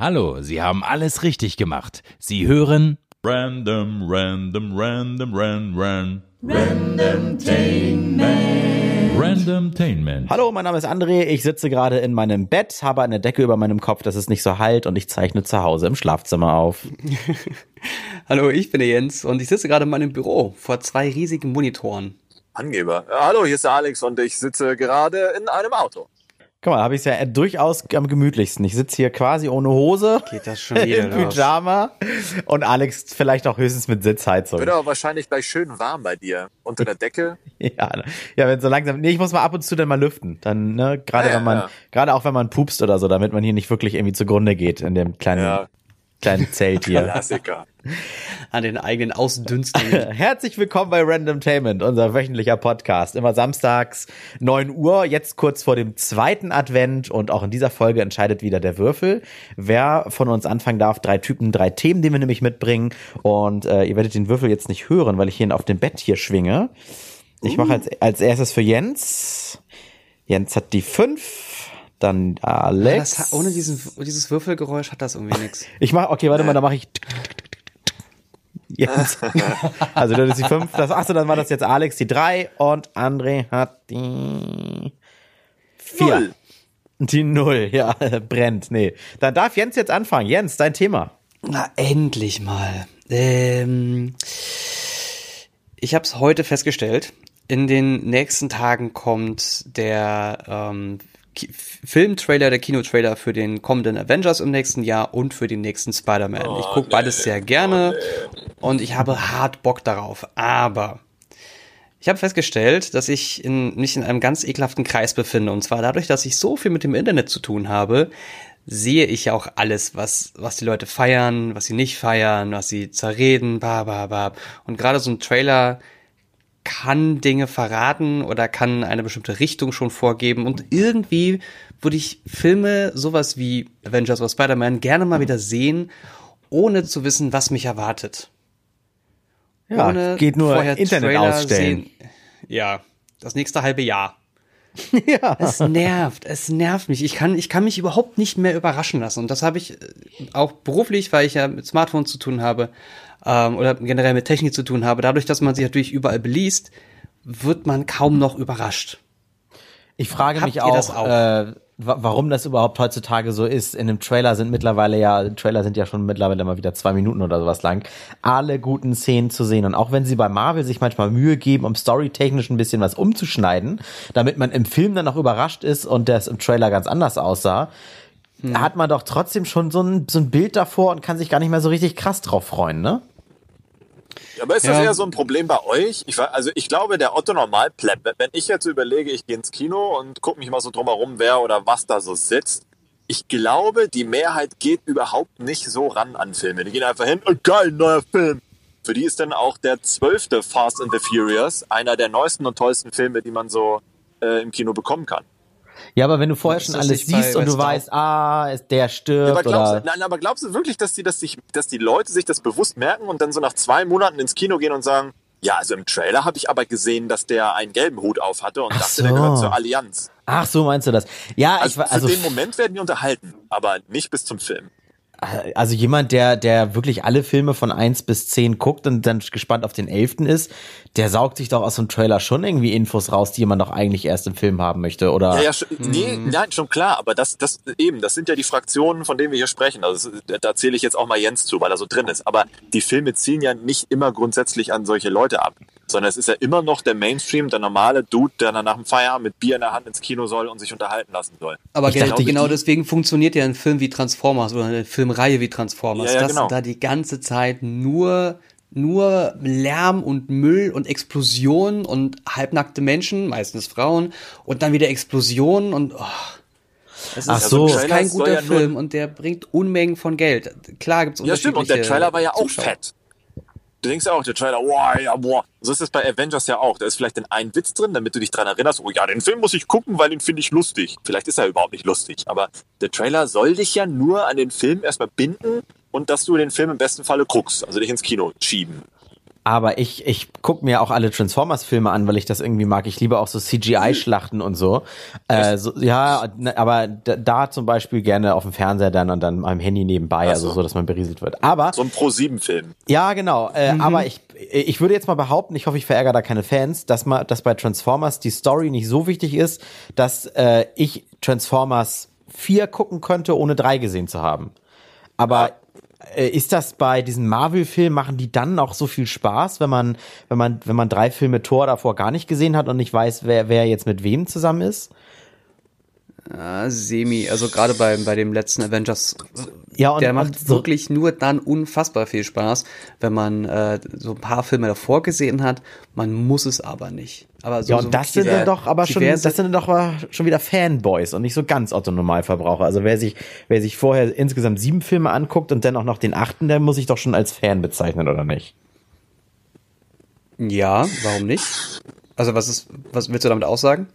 Hallo, Sie haben alles richtig gemacht. Sie hören Random, random, random, ran, ran. Randomtainment. Hallo, mein Name ist André. Ich sitze gerade in meinem Bett, habe eine Decke über meinem Kopf, dass es nicht so halt und ich zeichne zu Hause im Schlafzimmer auf. Hallo, ich bin der Jens und ich sitze gerade in meinem Büro vor zwei riesigen Monitoren. Angeber. Ja, hallo, hier ist der Alex und ich sitze gerade in einem Auto. Guck mal, habe ich es ja durchaus am gemütlichsten. Ich sitze hier quasi ohne Hose. Geht das schon wieder Im los? Pyjama. Und Alex vielleicht auch höchstens mit Sitzheizung. Wird aber wahrscheinlich gleich schön warm bei dir. Unter der Decke. Ja, ja, wenn so langsam. Nee, ich muss mal ab und zu dann mal lüften. Dann, ne, gerade Ja, wenn man, ja. gerade auch wenn man pupst oder so, damit man hier nicht wirklich irgendwie zugrunde geht in dem kleinen, Ja, kleinen Zelt hier. Klassiker. An den eigenen Ausdünstungen. Herzlich willkommen bei Randomtainment, unser wöchentlicher Podcast. Immer samstags 9 Uhr, jetzt kurz vor dem zweiten Advent und auch in dieser Folge entscheidet wieder der Würfel. Wer von uns anfangen darf, drei Typen, drei Themen, die wir nämlich mitbringen. Und äh, ihr werdet den Würfel jetzt nicht hören, weil ich ihn auf dem Bett hier schwinge. Ich mache als, als erstes für Jens. Jens hat die fünf, dann Alex. Hat- ohne diesen, dieses Würfelgeräusch hat das irgendwie nichts. Ich mach, okay, warte mal, da mache ich. Jetzt. Also das ist die fünf. Das, achso, dann war das jetzt Alex die drei und André hat die vier. Null. Die null, ja, brennt. Nee. Dann darf Jens jetzt anfangen. Jens, dein Thema. Na, endlich mal. Ähm, ich habe es heute festgestellt. In den nächsten Tagen kommt der ähm, Filmtrailer, der Kinotrailer für den kommenden Avengers im nächsten Jahr und für den nächsten Spider-Man. ich gucke beides sehr gerne und ich habe hart Bock darauf. Aber ich habe festgestellt, dass ich in, mich in einem ganz ekelhaften Kreis befinde. Und zwar dadurch, dass ich so viel mit dem Internet zu tun habe, sehe ich ja auch alles, was, was die Leute feiern, was sie nicht feiern, was sie zerreden, ba, ba, ba. Und gerade so ein Trailer kann Dinge verraten oder kann eine bestimmte Richtung schon vorgeben. Und irgendwie würde ich Filme, sowas wie Avengers oder Spider-Man, gerne mal wieder sehen, ohne zu wissen, was mich erwartet Ja, ohne geht nur vorher Internet Trailer ausstellen. Sehen. Ja, das nächste halbe Jahr. Ja. Es nervt, es nervt mich. Ich kann, ich kann mich überhaupt nicht mehr überraschen lassen. Und das habe ich äh, auch beruflich, weil ich ja mit Smartphones zu tun habe ähm, oder generell mit Technik zu tun habe. Dadurch, dass man sich natürlich überall beliest, wird man kaum noch überrascht. Ich frage Habt mich auch, das auch? Äh, wa- warum das überhaupt heutzutage so ist. In dem Trailer sind mittlerweile ja, Trailer sind ja schon mittlerweile mal wieder zwei Minuten oder sowas lang, alle guten Szenen zu sehen. Und auch wenn sie bei Marvel sich manchmal Mühe geben, um storytechnisch ein bisschen was umzuschneiden, damit man im Film dann noch überrascht ist und das im Trailer ganz anders aussah, Hm. hat man doch trotzdem schon so ein, so ein Bild davor und kann sich gar nicht mehr so richtig krass drauf freuen, ne? Aber ist das Ja. eher so ein Problem bei euch? Ich, also ich glaube, der Otto Normalpleb, wenn ich jetzt überlege, ich gehe ins Kino und gucke mich mal so drumherum, wer oder was da so sitzt, ich glaube, die Mehrheit geht überhaupt nicht so ran an Filme. Die gehen einfach hin, oh, geil, neuer Film. Für die ist dann auch der zwölfte Fast and the Furious einer der neuesten und tollsten Filme, die man so äh, im Kino bekommen kann. Ja, aber wenn du vorher schon alles siehst und du weißt, ah, der stirbt aber glaubst, oder du, nein, aber glaubst du wirklich, dass die, dass, sich, dass die Leute sich das bewusst merken und dann so nach zwei Monaten ins Kino gehen und sagen, ja, also im Trailer habe ich aber gesehen, dass der einen gelben Hut auf hatte und Ach dachte, der so. gehört zur Allianz. Ach, so meinst du das? Ja, ich Also, war also für den Moment werden die unterhalten, aber nicht bis zum Film. Also jemand, der der wirklich alle Filme von 1 bis 10 guckt und dann gespannt auf den 11. ist, der saugt sich doch aus so einem Trailer schon irgendwie Infos raus, die man doch eigentlich erst im Film haben möchte, oder? Ja, ja, schon, nee, nein, schon klar, aber das, das eben, das sind ja die Fraktionen, von denen wir hier sprechen. Also da zähle ich jetzt auch mal Jens zu, weil er so drin ist. Aber die Filme zielen ja nicht immer grundsätzlich an solche Leute ab, sondern es ist ja immer noch der Mainstream, der normale Dude, der dann nach dem Feierabend mit Bier in der Hand ins Kino soll und sich unterhalten lassen soll. Aber Ich genau, dachte, genau deswegen funktioniert ja ein Film wie Transformers oder eine Filmreihe wie Transformers, Ja, ja, dass genau. da die ganze Zeit nur nur Lärm und Müll und Explosionen und halbnackte Menschen, meistens Frauen, und dann wieder Explosionen und oh, das ist, Ach so. das ist Trailer kein guter ja Film und der bringt Unmengen von Geld. Klar gibt's Ja, stimmt, und der unterschiedliche Trailer war ja auch Zuschauer. fett. Du denkst ja auch, der Trailer, boah, ja, boah. So ist es bei Avengers ja auch. Da ist vielleicht dann ein Witz drin, damit du dich dran erinnerst, oh ja, den Film muss ich gucken, weil den finde ich lustig. Vielleicht ist er überhaupt nicht lustig, aber der Trailer soll dich ja nur an den Film erstmal binden und dass du den Film im besten Falle guckst, also dich ins Kino schieben. Aber ich, ich guck mir auch alle Transformers-Filme an, weil ich das irgendwie mag. Ich liebe auch so CGI-Schlachten und so. Äh, so. Ja, ne, aber da, da zum Beispiel gerne auf dem Fernseher dann und dann am Handy nebenbei, also so. so, dass man berieselt wird. Aber So ein Pro-7-Film. ja, genau. Äh, Aber ich, ich würde jetzt mal behaupten, ich hoffe, ich verärgere da keine Fans, dass, mal, dass bei Transformers die Story nicht so wichtig ist, dass äh, ich Transformers 4 gucken könnte, ohne drei gesehen zu haben. Aber ist das bei diesen Marvel-Filmen, machen die dann auch so viel Spaß, wenn man, wenn man, wenn man drei Filme Tor davor gar nicht gesehen hat und nicht weiß, wer, wer jetzt mit wem zusammen ist? Ah, semi, also gerade bei, bei dem letzten Avengers, Ja, und, der macht und so, wirklich nur dann unfassbar viel Spaß, wenn man äh, so ein paar Filme davor gesehen hat. Man muss es aber nicht. Aber so, Ja, so und das sind dann doch aber schon, das sind doch schon wieder Fanboys und nicht so ganz Otto Normalverbraucher. Also wer sich, wer sich vorher insgesamt sieben Filme anguckt und dann auch noch den achten, der muss sich doch schon als Fan bezeichnen, oder nicht? Ja, warum nicht? Also was ist, was willst du damit aussagen?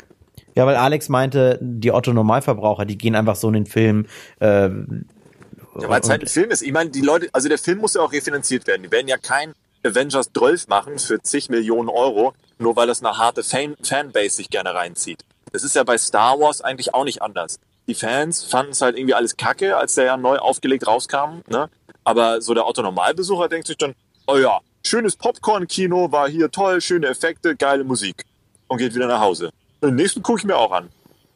Ja, weil Alex meinte, die Otto Normalverbraucher, die gehen einfach so in den Film, äh, Ja, weil es halt ein Film ist. Ich meine, die Leute, also der Film muss ja auch refinanziert werden. Die werden ja kein Avengers 12 machen für zig Millionen Euro, nur weil das eine harte Fan Fanbase sich gerne reinzieht. Das ist ja bei Star Wars eigentlich auch nicht anders. Die Fans fanden es halt irgendwie alles kacke, als der ja neu aufgelegt rauskam, ne? Aber so der Otto Normalbesucher denkt sich dann, oh ja, schönes Popcorn-Kino, war hier toll, schöne Effekte, geile Musik. Und geht wieder nach Hause. Den nächsten gucke ich mir auch an.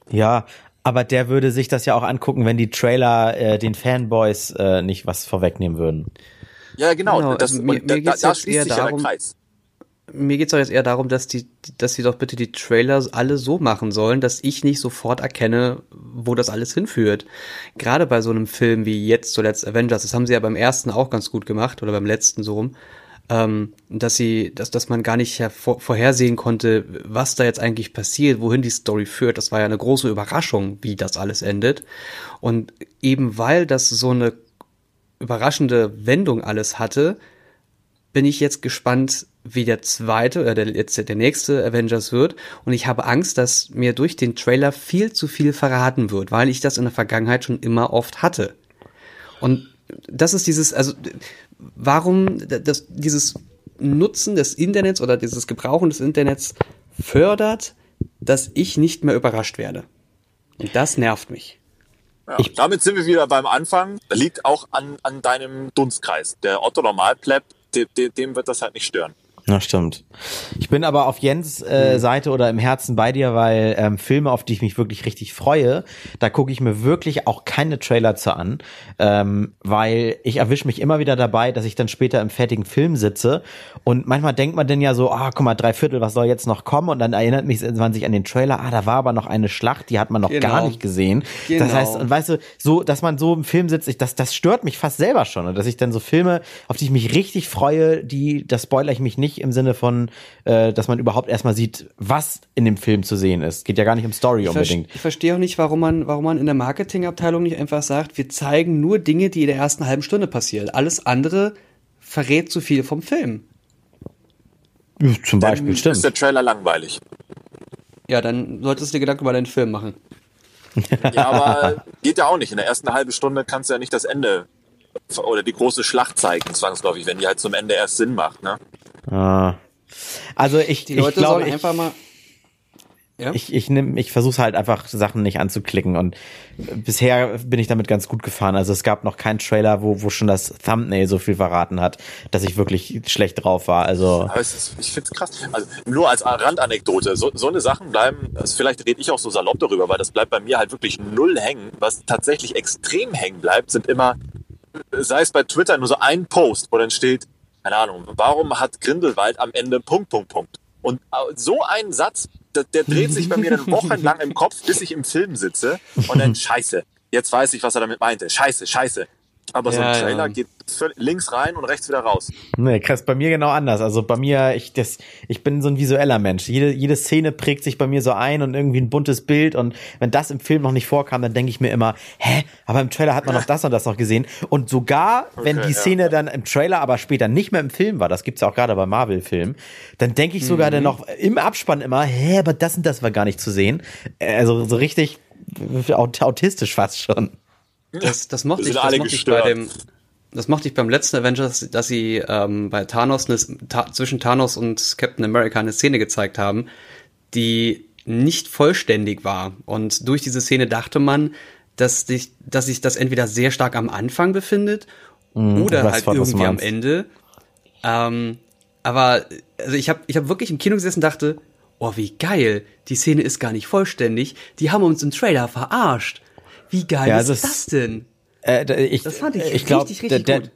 ja, aber der würde sich das ja auch angucken, wenn die Trailer äh, den Fanboys äh, nicht was vorwegnehmen würden. Ja, genau. Genau, das, also mir- da, mir da, geht's da jetzt schließt eher sich ja darum- der Kreis. Mir geht's doch jetzt eher darum, dass die, dass sie doch bitte die Trailer alle so machen sollen, dass ich nicht sofort erkenne, wo das alles hinführt. Gerade bei so einem Film wie jetzt zuletzt Avengers, das haben sie ja beim ersten auch ganz gut gemacht oder beim letzten so rum, ähm, dass sie, dass, dass man gar nicht hervor, vorhersehen konnte, was da jetzt eigentlich passiert, wohin die Story führt. Das war ja eine große Überraschung, wie das alles endet. Und eben weil das so eine überraschende Wendung alles hatte, bin ich jetzt gespannt, wie der zweite oder der, jetzt der nächste Avengers wird. Und ich habe Angst, dass mir durch den Trailer viel zu viel verraten wird, weil ich das in der Vergangenheit schon immer oft hatte. Und das ist dieses, also warum das, dieses Nutzen des Internets oder dieses Gebrauchen des Internets fördert, dass ich nicht mehr überrascht werde. Und das nervt mich. Ja, damit sind wir wieder beim Anfang. Liegt auch an, an deinem Dunstkreis. Der Otto Normalpleb, dem, dem wird das halt nicht stören. Na stimmt. Ich bin aber auf Jens äh, Seite oder im Herzen bei dir, weil ähm, Filme, auf die ich mich wirklich richtig freue, da gucke ich mir wirklich auch keine Trailer zu an, ähm, weil ich erwische mich immer wieder dabei, dass ich dann später im fertigen Film sitze und manchmal denkt man dann ja so, ah, guck mal, drei Viertel, was soll jetzt noch kommen? Und dann erinnert mich man sich an den Trailer, ah, da war aber noch eine Schlacht, die hat man noch Genau. gar nicht gesehen. Das Genau. heißt, und weißt du, so, dass man so im Film sitzt, ich, das, das stört mich fast selber schon. Und dass ich dann so Filme, auf die ich mich richtig freue, die, das spoilere ich mich nicht im Sinne von, äh, dass man überhaupt erstmal sieht, was in dem Film zu sehen ist. Geht ja gar nicht um Story Ich, ver unbedingt. ich verstehe auch nicht, warum man, warum man in der Marketingabteilung nicht einfach sagt, wir zeigen nur Dinge, die in der ersten halben Stunde passieren. Alles andere verrät zu viel vom Film. Zum Beispiel, Dann ist der stimmt. Trailer langweilig. Ja, dann solltest du dir Gedanken über deinen Film machen. Ja, aber geht ja auch nicht. In der ersten halben Stunde kannst du ja nicht das Ende oder die große Schlacht zeigen, zwangsläufig, wenn die halt zum Ende erst Sinn macht. Ne? Ah. Also ich, Die ich Leute glaube, sollen ich, einfach mal. Ja? ich, ich ich versuche halt einfach Sachen nicht anzuklicken und bisher bin ich damit ganz gut gefahren. Also es gab noch keinen Trailer, wo, wo schon das Thumbnail so viel verraten hat, dass ich wirklich schlecht drauf war. Also Aber es ist, ich finde es krass. Also nur als Randanekdote, so, so eine Sachen bleiben, also vielleicht rede ich auch so salopp darüber, weil das bleibt bei mir halt wirklich null hängen. Was tatsächlich extrem hängen bleibt, sind immer, sei es bei Twitter nur so ein Post, wo dann steht, keine Ahnung, warum hat Grindelwald am Ende Punkt, Punkt, Punkt. Und äh, so ein Satz, der, der dreht sich bei mir dann wochenlang im Kopf, bis ich im Film sitze und dann scheiße. Jetzt weiß ich, was er damit meinte. Scheiße, scheiße. Aber so Ja, ein Trailer ja. geht völlig links rein und rechts wieder raus. Nee, krass, bei mir genau anders. Also bei mir, ich, das, ich bin so ein visueller Mensch. Jede, jede Szene prägt sich bei mir so ein und irgendwie ein buntes Bild. Und wenn das im Film noch nicht vorkam, dann denke ich mir immer, hä, aber im Trailer hat man noch das und das noch gesehen. Und sogar, wenn die ja. Szene dann im Trailer, aber später nicht mehr im Film war, das gibt's ja auch gerade bei Marvel-Filmen, dann denke ich sogar dann noch im Abspann immer, hä, aber das und das war gar nicht zu sehen. Also so richtig aut- autistisch fast schon. Das, das mochte ich, das mochte ich bei dem, das mochte ich beim letzten Avengers, dass sie ähm, bei Thanos eine, ta zwischen Thanos und Captain America eine Szene gezeigt haben, die nicht vollständig war. Und durch diese Szene dachte man, dass sich, dass sich das entweder sehr stark am Anfang befindet Mhm, oder halt voll, irgendwie am. Ende. Ähm, aber also ich habe ich hab wirklich im Kino gesessen und dachte, oh wie geil, die Szene ist gar nicht vollständig, die haben uns im Trailer verarscht. Wie geil Ja, ist das- das denn? Äh, ich, Das fand ich ich glaub, richtig, richtig der, gut.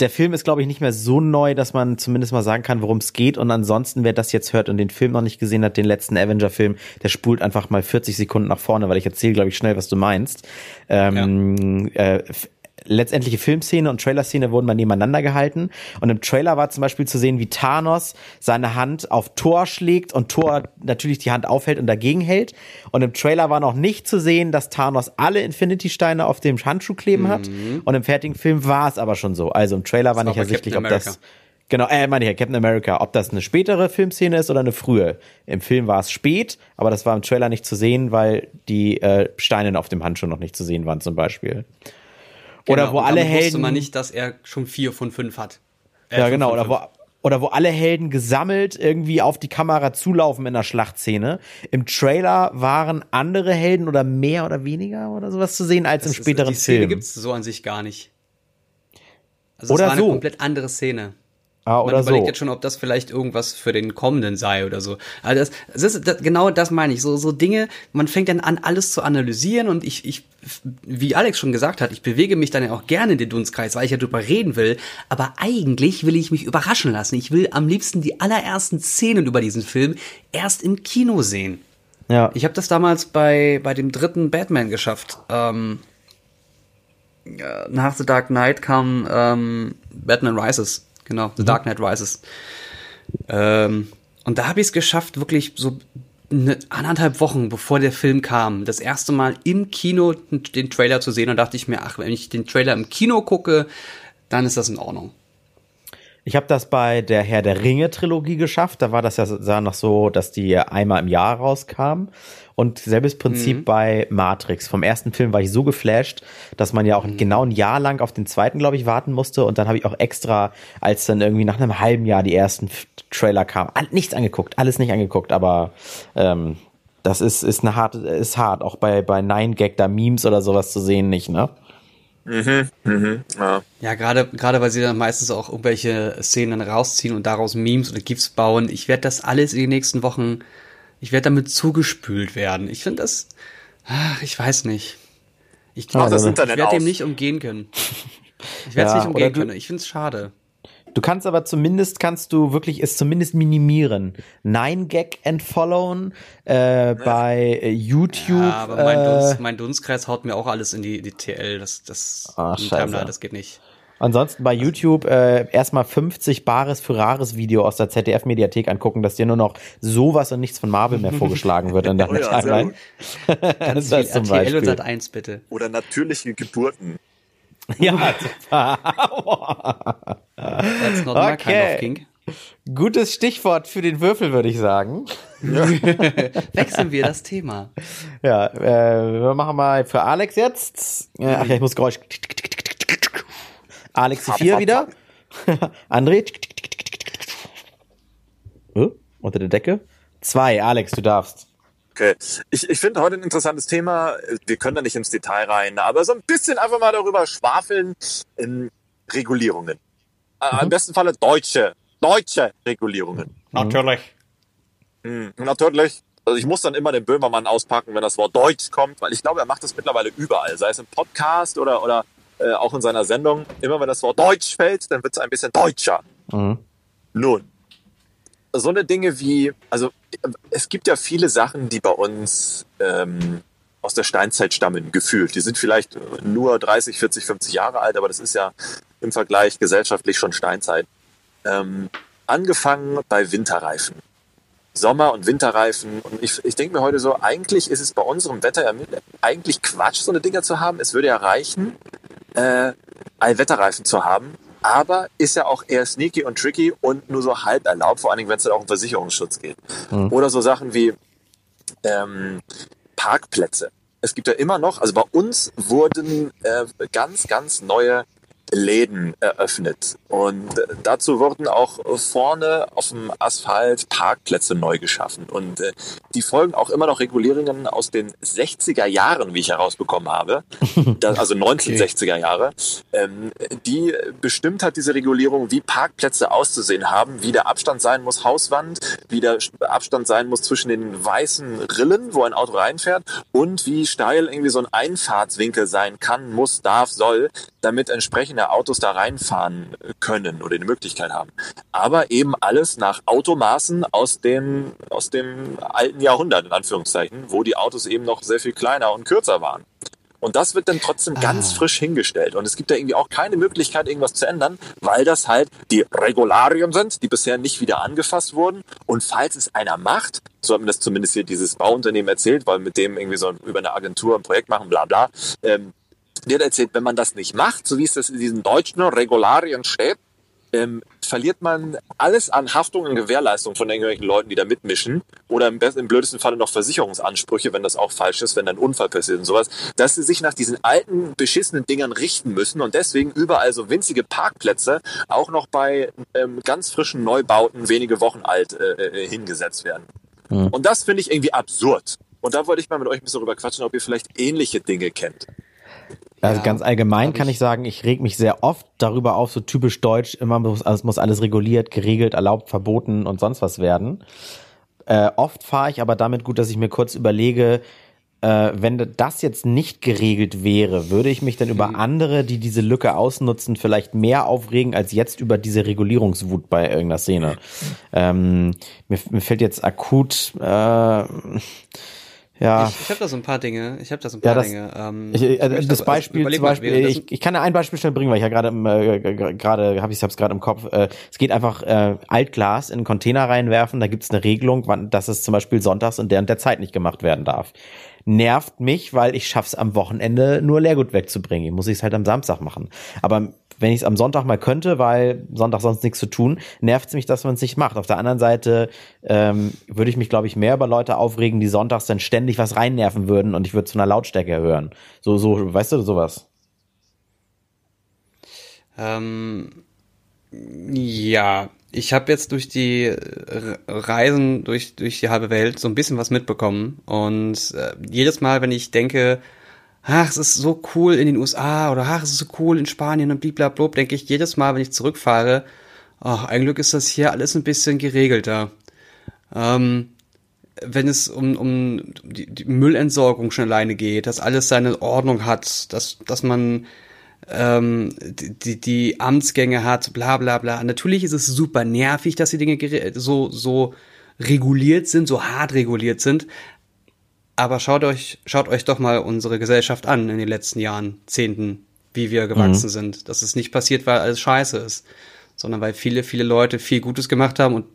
Der, Film ist, glaube ich, nicht mehr so neu, dass man zumindest mal sagen kann, worum es geht. Und ansonsten, wer das jetzt hört und den Film noch nicht gesehen hat, den letzten Avenger-Film, der spult einfach mal 40 Sekunden nach vorne, weil ich erzähle, glaube ich, schnell, was du meinst. Ähm, äh, f- letztendliche Filmszene und Trailerszene wurden mal nebeneinander gehalten. Und im Trailer war zum Beispiel zu sehen, wie Thanos seine Hand auf Thor schlägt und Thor natürlich die Hand aufhält und dagegen hält. Und im Trailer war noch nicht zu sehen, dass Thanos alle Infinity-Steine auf dem Handschuh kleben hat. Und im fertigen Film war es aber schon so. Also im Trailer war war nicht ersichtlich, ob das. Genau, äh, meine ich ja, Captain America. Ob das eine spätere Filmszene ist oder eine frühe. Im Film war es spät, aber das war im Trailer nicht zu sehen, weil die äh, Steine auf dem Handschuh noch nicht zu sehen waren, zum Beispiel. Oder Genau, wo alle damit wusste Helden. man nicht, dass er schon vier von fünf hat. Äh, ja, genau. Oder wo, oder wo alle Helden gesammelt irgendwie auf die Kamera zulaufen in der Schlachtszene. Im Trailer waren andere Helden oder mehr oder weniger oder sowas zu sehen als Das im ist- späteren Die Szene Film. gibt's so an sich gar nicht. Also Oder es war eine so. komplett andere Szene. Ah, Man oder überlegt so. jetzt schon, ob das vielleicht irgendwas für den kommenden sei oder so. Also das, das ist das, genau das meine ich. So, so Dinge, man fängt dann an, alles zu analysieren und ich, ich, wie Alex schon gesagt hat, ich bewege mich dann ja auch gerne in den Dunstkreis, weil ich ja drüber reden will. Aber eigentlich will ich mich überraschen lassen. Ich will am liebsten die allerersten Szenen über diesen Film erst im Kino sehen. Ja. Ich habe das damals bei, bei dem dritten Batman geschafft. Ähm, äh, nach The Dark Knight kam ähm, Batman Rises. Genau, The Dark Knight Rises. Ähm, und da habe ich es geschafft, wirklich so eine anderthalb Wochen bevor der Film kam, das erste Mal im Kino den Trailer zu sehen. Und dachte ich mir, ach, wenn ich den Trailer im Kino gucke, dann ist das in Ordnung. Ich habe das bei der Herr der Ringe Trilogie geschafft. Da war das ja sah noch so, dass die einmal im Jahr rauskam. Und selbes Prinzip Mhm. bei Matrix. Vom ersten Film war ich so geflasht, dass man ja auch Mhm. genau ein Jahr lang auf den zweiten, glaube ich, warten musste. Und dann habe ich auch extra, als dann irgendwie nach einem halben Jahr die ersten Trailer kamen, nichts angeguckt, alles nicht angeguckt. Aber ähm, das ist ist eine harte, ist hart. Auch bei bei Nine Gag da Memes oder sowas zu sehen nicht, ne? Ja. Ja, gerade gerade weil sie dann meistens auch irgendwelche Szenen rausziehen und daraus Memes oder GIFs bauen. Ich werde das alles in den nächsten Wochen, ich werde damit zugespült werden. Ich finde das, ach, ich weiß nicht. Ich, Mach das also- Internet ich werde dem nicht umgehen können. Ich werde es Ja, nicht umgehen können. Ich finde es schade. Du kannst aber zumindest, kannst du wirklich es zumindest minimieren. Nine Gag entfollowen äh, bei äh, YouTube. Ja, aber mein, äh, Dunst, mein Dunstkreis haut mir auch alles in die, die TL. Das, das, scheiße. Timeline, das geht nicht. ansonsten bei YouTube äh, erstmal 50 Bares für Rares Video aus der ZDF-Mediathek angucken, dass dir nur noch sowas und nichts von Marvel mehr vorgeschlagen wird in deiner Oh ja, Timeline. Ganz das viel zum RTL und. Sat 1 bitte. Oder natürliche Geburten. Ja, That's not my kind Okay. of kink. gutes Stichwort für den Würfel, würde ich sagen. Wechseln wir das Thema. Ja, äh, wir machen mal für Alex jetzt. Äh, ach ja, ich muss Geräusch. Alex die 4 wieder. André. Äh, unter der Decke. Zwei, Alex, du darfst. Okay. Ich, ich finde heute ein interessantes Thema. Wir können da nicht ins Detail rein, aber so ein bisschen einfach mal darüber schwafeln. Ähm, Regulierungen. Äh, Im besten Falle deutsche, deutsche Regulierungen. Natürlich. Hm, natürlich. Also ich muss dann immer den Böhmermann auspacken, wenn das Wort Deutsch kommt, weil ich glaube, er macht das mittlerweile überall, sei es im Podcast oder, oder äh, auch in seiner Sendung. Immer wenn das Wort Deutsch fällt, dann wird es ein bisschen deutscher. Mhm. Nun, so eine Dinge wie, also es gibt ja viele Sachen, die bei uns ähm, aus der Steinzeit stammen, gefühlt. Die sind vielleicht nur 30, 40, 50 Jahre alt, aber das ist ja im Vergleich gesellschaftlich schon Steinzeit. Ähm, angefangen bei Winterreifen. Sommer- und Winterreifen. Und ich, ich denke mir heute so, eigentlich ist es bei unserem Wetter ja eigentlich Quatsch, so eine Dinger zu haben. Es würde ja reichen, äh, Allwetterreifen zu haben. Aber ist ja auch eher sneaky und tricky und nur so halb erlaubt, vor allen Dingen, wenn es dann auch um Versicherungsschutz geht. Oder so Sachen wie ähm, Parkplätze. Es gibt ja immer noch, also bei uns wurden äh, ganz, ganz neue Läden eröffnet. Und dazu wurden auch vorne auf dem Asphalt Parkplätze neu geschaffen. Und äh, die folgen auch immer noch Regulierungen aus den 60er Jahren, wie ich herausbekommen habe. Also 1960er Jahre. Ähm, die bestimmt hat diese Regulierung, wie Parkplätze auszusehen haben, wie der Abstand sein muss, Hauswand, wie der Abstand sein muss zwischen den weißen Rillen, wo ein Auto reinfährt und wie steil irgendwie so ein Einfahrtswinkel sein kann, muss, darf, soll, damit entsprechende Autos da reinfahren können oder die Möglichkeit haben. Aber eben alles nach Automaßen aus dem, aus dem alten Jahrhundert, in Anführungszeichen, wo die Autos eben noch sehr viel kleiner und kürzer waren. Und das wird dann trotzdem ganz Ah. frisch hingestellt. Und es gibt da irgendwie auch keine Möglichkeit, irgendwas zu ändern, weil das halt die Regularien sind, die bisher nicht wieder angefasst wurden. Und falls es einer macht, so hat mir das zumindest hier dieses Bauunternehmen erzählt, weil mit dem irgendwie so über eine Agentur ein Projekt machen, bla bla. Ähm, der hat erzählt, wenn man das nicht macht, so wie es das in diesen deutschen Regularien steht, ähm, verliert man alles an Haftung und Gewährleistung von irgendwelchen Leuten, die da mitmischen. Oder im, besten, im blödesten Falle noch Versicherungsansprüche, wenn das auch falsch ist, wenn dann ein Unfall passiert und sowas. Dass sie sich nach diesen alten, beschissenen Dingern richten müssen und deswegen überall so winzige Parkplätze auch noch bei ähm, ganz frischen Neubauten, wenige Wochen alt, äh, äh, hingesetzt werden. Und das finde ich irgendwie absurd. Und da wollte ich mal mit euch ein bisschen drüber quatschen, ob ihr vielleicht ähnliche Dinge kennt. Also Ja, ganz allgemein kann ich- ich sagen, ich reg mich sehr oft darüber auf, so typisch deutsch, immer muss, also es muss alles reguliert, geregelt, erlaubt, verboten und sonst was werden. Äh, oft fahre ich aber damit gut, dass ich mir kurz überlege, äh, wenn das jetzt nicht geregelt wäre, würde ich mich dann über andere, die diese Lücke ausnutzen, vielleicht mehr aufregen als jetzt über diese Regulierungswut bei irgendeiner Szene. Ähm, mir, mir fällt jetzt akut, äh, ja, Ich, ich habe da so ein paar Dinge. Ich habe da so ein Ja, paar das- Dinge. Ähm, Ich, äh, das also Beispiel zum Beispiel, ich, ich kann ein Beispiel schnell bringen, weil ich ja gerade im, äh, gerade habe ich es gerade im Kopf. Äh, es geht einfach äh, Altglas in einen Container reinwerfen. Da gibt es eine Regelung, wann, dass es zum Beispiel sonntags und der Zeit nicht gemacht werden darf. Nervt mich, weil ich schaff's am Wochenende nur Leergut wegzubringen. Ich muss ich es halt am Samstag machen. Aber wenn ich es am Sonntag mal könnte, weil Sonntag sonst nichts zu tun, nervt es mich, dass man es nicht macht. Auf der anderen Seite ähm, würde ich mich, glaube ich, mehr über Leute aufregen, die sonntags dann ständig was reinnerven würden und ich würde zu einer Lautstärke hören. So, so, weißt du, sowas. Ähm, ja, ich habe jetzt durch die äh, Reisen durch, durch die halbe Welt so ein bisschen was mitbekommen. Und äh, jedes Mal, wenn ich denke, ach, es ist so cool in den USA oder ach, es ist so cool in Spanien und blablabla, denke ich jedes Mal, wenn ich zurückfahre, ach, ein Glück ist das hier alles ein bisschen geregelter. Ähm, wenn es um, um die, die Müllentsorgung schon alleine geht, dass alles seine Ordnung hat, dass, dass man ähm, die, die Amtsgänge hat, bla bla bla. Natürlich ist es super nervig, dass die Dinge so, so reguliert sind, so hart reguliert sind. Aber schaut euch, schaut euch doch mal unsere Gesellschaft an in den letzten Jahren, Zehnten, wie wir gewachsen sind. Dass es nicht passiert, weil alles scheiße ist, sondern weil viele, viele Leute viel Gutes gemacht haben und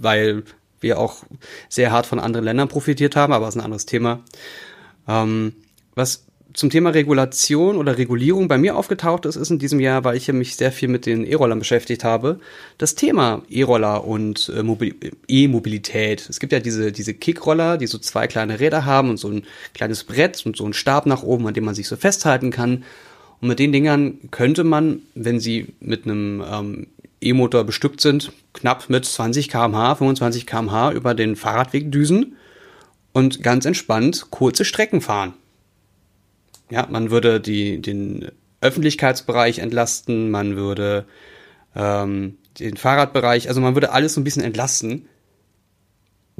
weil wir auch sehr hart von anderen Ländern profitiert haben, aber das ist ein anderes Thema. Ähm, was zum Thema Regulation oder Regulierung bei mir aufgetaucht ist, ist in diesem Jahr, weil ich mich sehr viel mit den E-Rollern beschäftigt habe, das Thema E-Roller und äh, Mobil- E-Mobilität. Es gibt ja diese, diese Kickroller, die so zwei kleine Räder haben und so ein kleines Brett und so einen Stab nach oben, an dem man sich so festhalten kann. Und mit den Dingern könnte man, wenn sie mit einem ähm, E-Motor bestückt sind, knapp mit 20 km/h, 25 km/h über den Fahrradweg düsen und ganz entspannt kurze Strecken fahren. Ja, man würde die, den Öffentlichkeitsbereich entlasten, man würde ähm, den Fahrradbereich, also man würde alles so ein bisschen entlasten.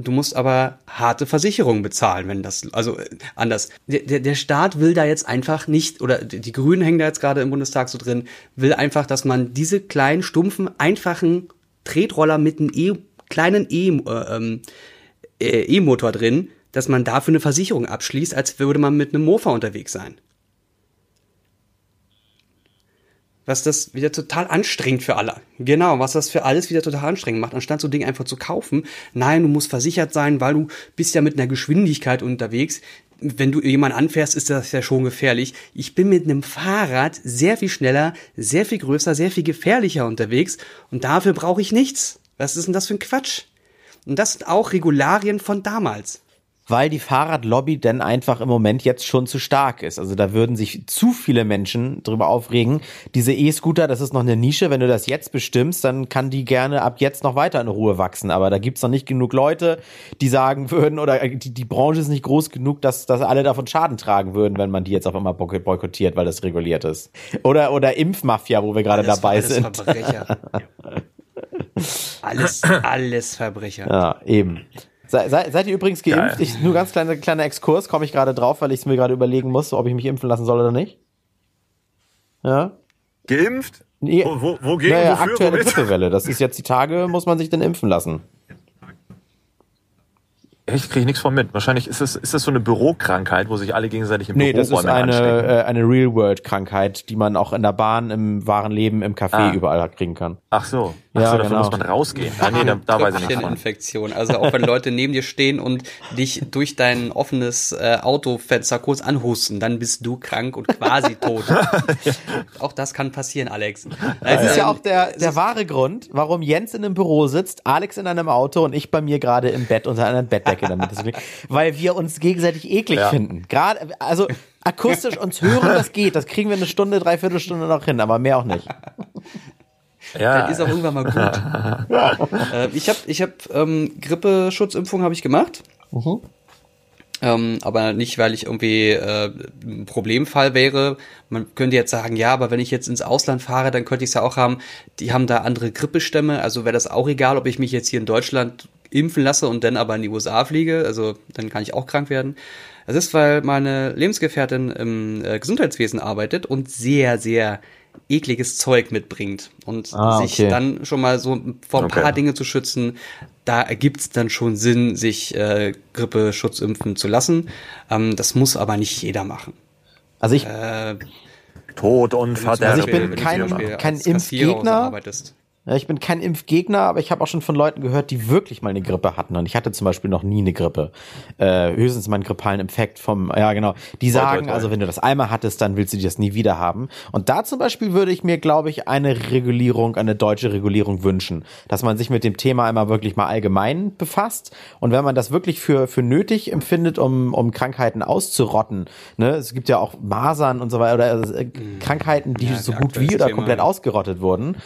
Du musst aber harte Versicherungen bezahlen, wenn das, also äh, anders. Der, der, Staat will da jetzt einfach nicht, oder die Grünen hängen da jetzt gerade im Bundestag so drin, will einfach, dass man diese kleinen, stumpfen, einfachen Tretroller mit einem e, kleinen E, äh, ähm, äh, E-Motor drin, dass man dafür eine Versicherung abschließt, als würde man mit einem Mofa unterwegs sein. Was das wieder total anstrengend für alle. Genau, was das für alles wieder total anstrengend macht, anstatt so Dinge einfach zu kaufen. Nein, du musst versichert sein, weil du bist ja mit einer Geschwindigkeit unterwegs. Wenn du jemanden anfährst, ist das ja schon gefährlich. Ich bin mit einem Fahrrad sehr viel schneller, sehr viel größer, sehr viel gefährlicher unterwegs und dafür brauche ich nichts. Was ist denn das für ein Quatsch? Und das sind auch Regularien von damals. Weil die Fahrradlobby denn einfach im Moment jetzt schon zu stark ist. Also da würden sich zu viele Menschen drüber aufregen. Diese E-Scooter, das ist noch eine Nische. Wenn du das jetzt bestimmst, dann kann die gerne ab jetzt noch weiter in Ruhe wachsen. Aber da gibt's noch nicht genug Leute, die sagen würden, oder die, die Branche ist nicht groß genug, dass, dass alle davon Schaden tragen würden, wenn man die jetzt auf einmal boykottiert, weil das reguliert ist. Oder, oder Impfmafia, wo wir gerade dabei alles sind. Verbrecher. alles, alles Verbrecher. Ja, eben. Se, se, seid ihr übrigens geimpft? Geil. Ich, nur ganz kleiner kleiner Exkurs, komme ich gerade drauf, weil ich es mir gerade überlegen muss, ob ich mich impfen lassen soll oder nicht. Ja. Geimpft? Nee, Wo, wo, wogegen? naja, wofür? aktuelle? Grippewelle. Das ist jetzt die Tage, muss man sich denn impfen lassen. Echt, kriege ich nichts von mit. Wahrscheinlich ist das, ist das so eine Bürokrankheit, wo sich alle gegenseitig im Nee, das ist eine, anstecken. äh, eine Real-World-Krankheit, die man auch in der Bahn, im wahren Leben, im Café Ah. überall kriegen kann. Ach so. Ach Ja, so, dafür genau. muss man rausgehen. Ah, nee, da, da weiß ich nichts von. Tröpfcheninfektion. Also auch wenn Leute neben dir stehen und dich durch dein offenes äh, Autofenster kurz anhusten, dann bist du krank und quasi tot. Auch das kann passieren, Alex. Das ist ja Ähm, auch der, der wahre Grund, warum Jens in einem Büro sitzt, Alex in einem Auto und ich bei mir gerade im Bett unter einer Bettdecke damit. Weil wir uns gegenseitig eklig Ja. finden. Gerade, also akustisch uns hören, das geht. Das kriegen wir eine Stunde, dreiviertel Stunde noch hin, aber mehr auch nicht. Ja, Dann ist auch irgendwann mal gut. äh, ich habe ich hab, ähm, Grippeschutzimpfung habe ich gemacht. Ähm, aber nicht, weil ich irgendwie äh, ein Problemfall wäre. Man könnte jetzt sagen, ja, aber wenn ich jetzt ins Ausland fahre, dann könnte ich es ja auch haben, die haben da andere Grippestämme, also wäre das auch egal, ob ich mich jetzt hier in Deutschland impfen lasse und dann aber in die USA fliege, also dann kann ich auch krank werden. Das ist, weil meine Lebensgefährtin im äh, Gesundheitswesen arbeitet und sehr, sehr ekliges Zeug mitbringt und Ah, sich okay. dann schon mal so vor ein Okay. paar Dinge zu schützen, da ergibt es dann schon Sinn, sich äh, Grippeschutz impfen zu lassen. Ähm, das muss aber nicht jeder machen. Also ich, Äh, Tod und Verderben. Also ich bin Beispiel- wenn du kein- kein Impfgegner. Ich bin kein Impfgegner, aber ich habe auch schon von Leuten gehört, die wirklich mal eine Grippe hatten. Und ich hatte zum Beispiel noch nie eine Grippe. Äh, höchstens mal einen grippalen Infekt vom, ja genau. Die sagen, also wenn du das einmal hattest, dann willst du das nie wieder haben. Und da zum Beispiel würde ich mir, glaube ich, eine Regulierung, eine deutsche Regulierung wünschen. Dass man sich mit dem Thema einmal wirklich mal allgemein befasst. Und wenn man das wirklich für, für nötig empfindet, um, um Krankheiten auszurotten, ne, es gibt ja auch Masern und so weiter, oder äh, Krankheiten, die Ja, so gut wie oder Thema. komplett ausgerottet wurden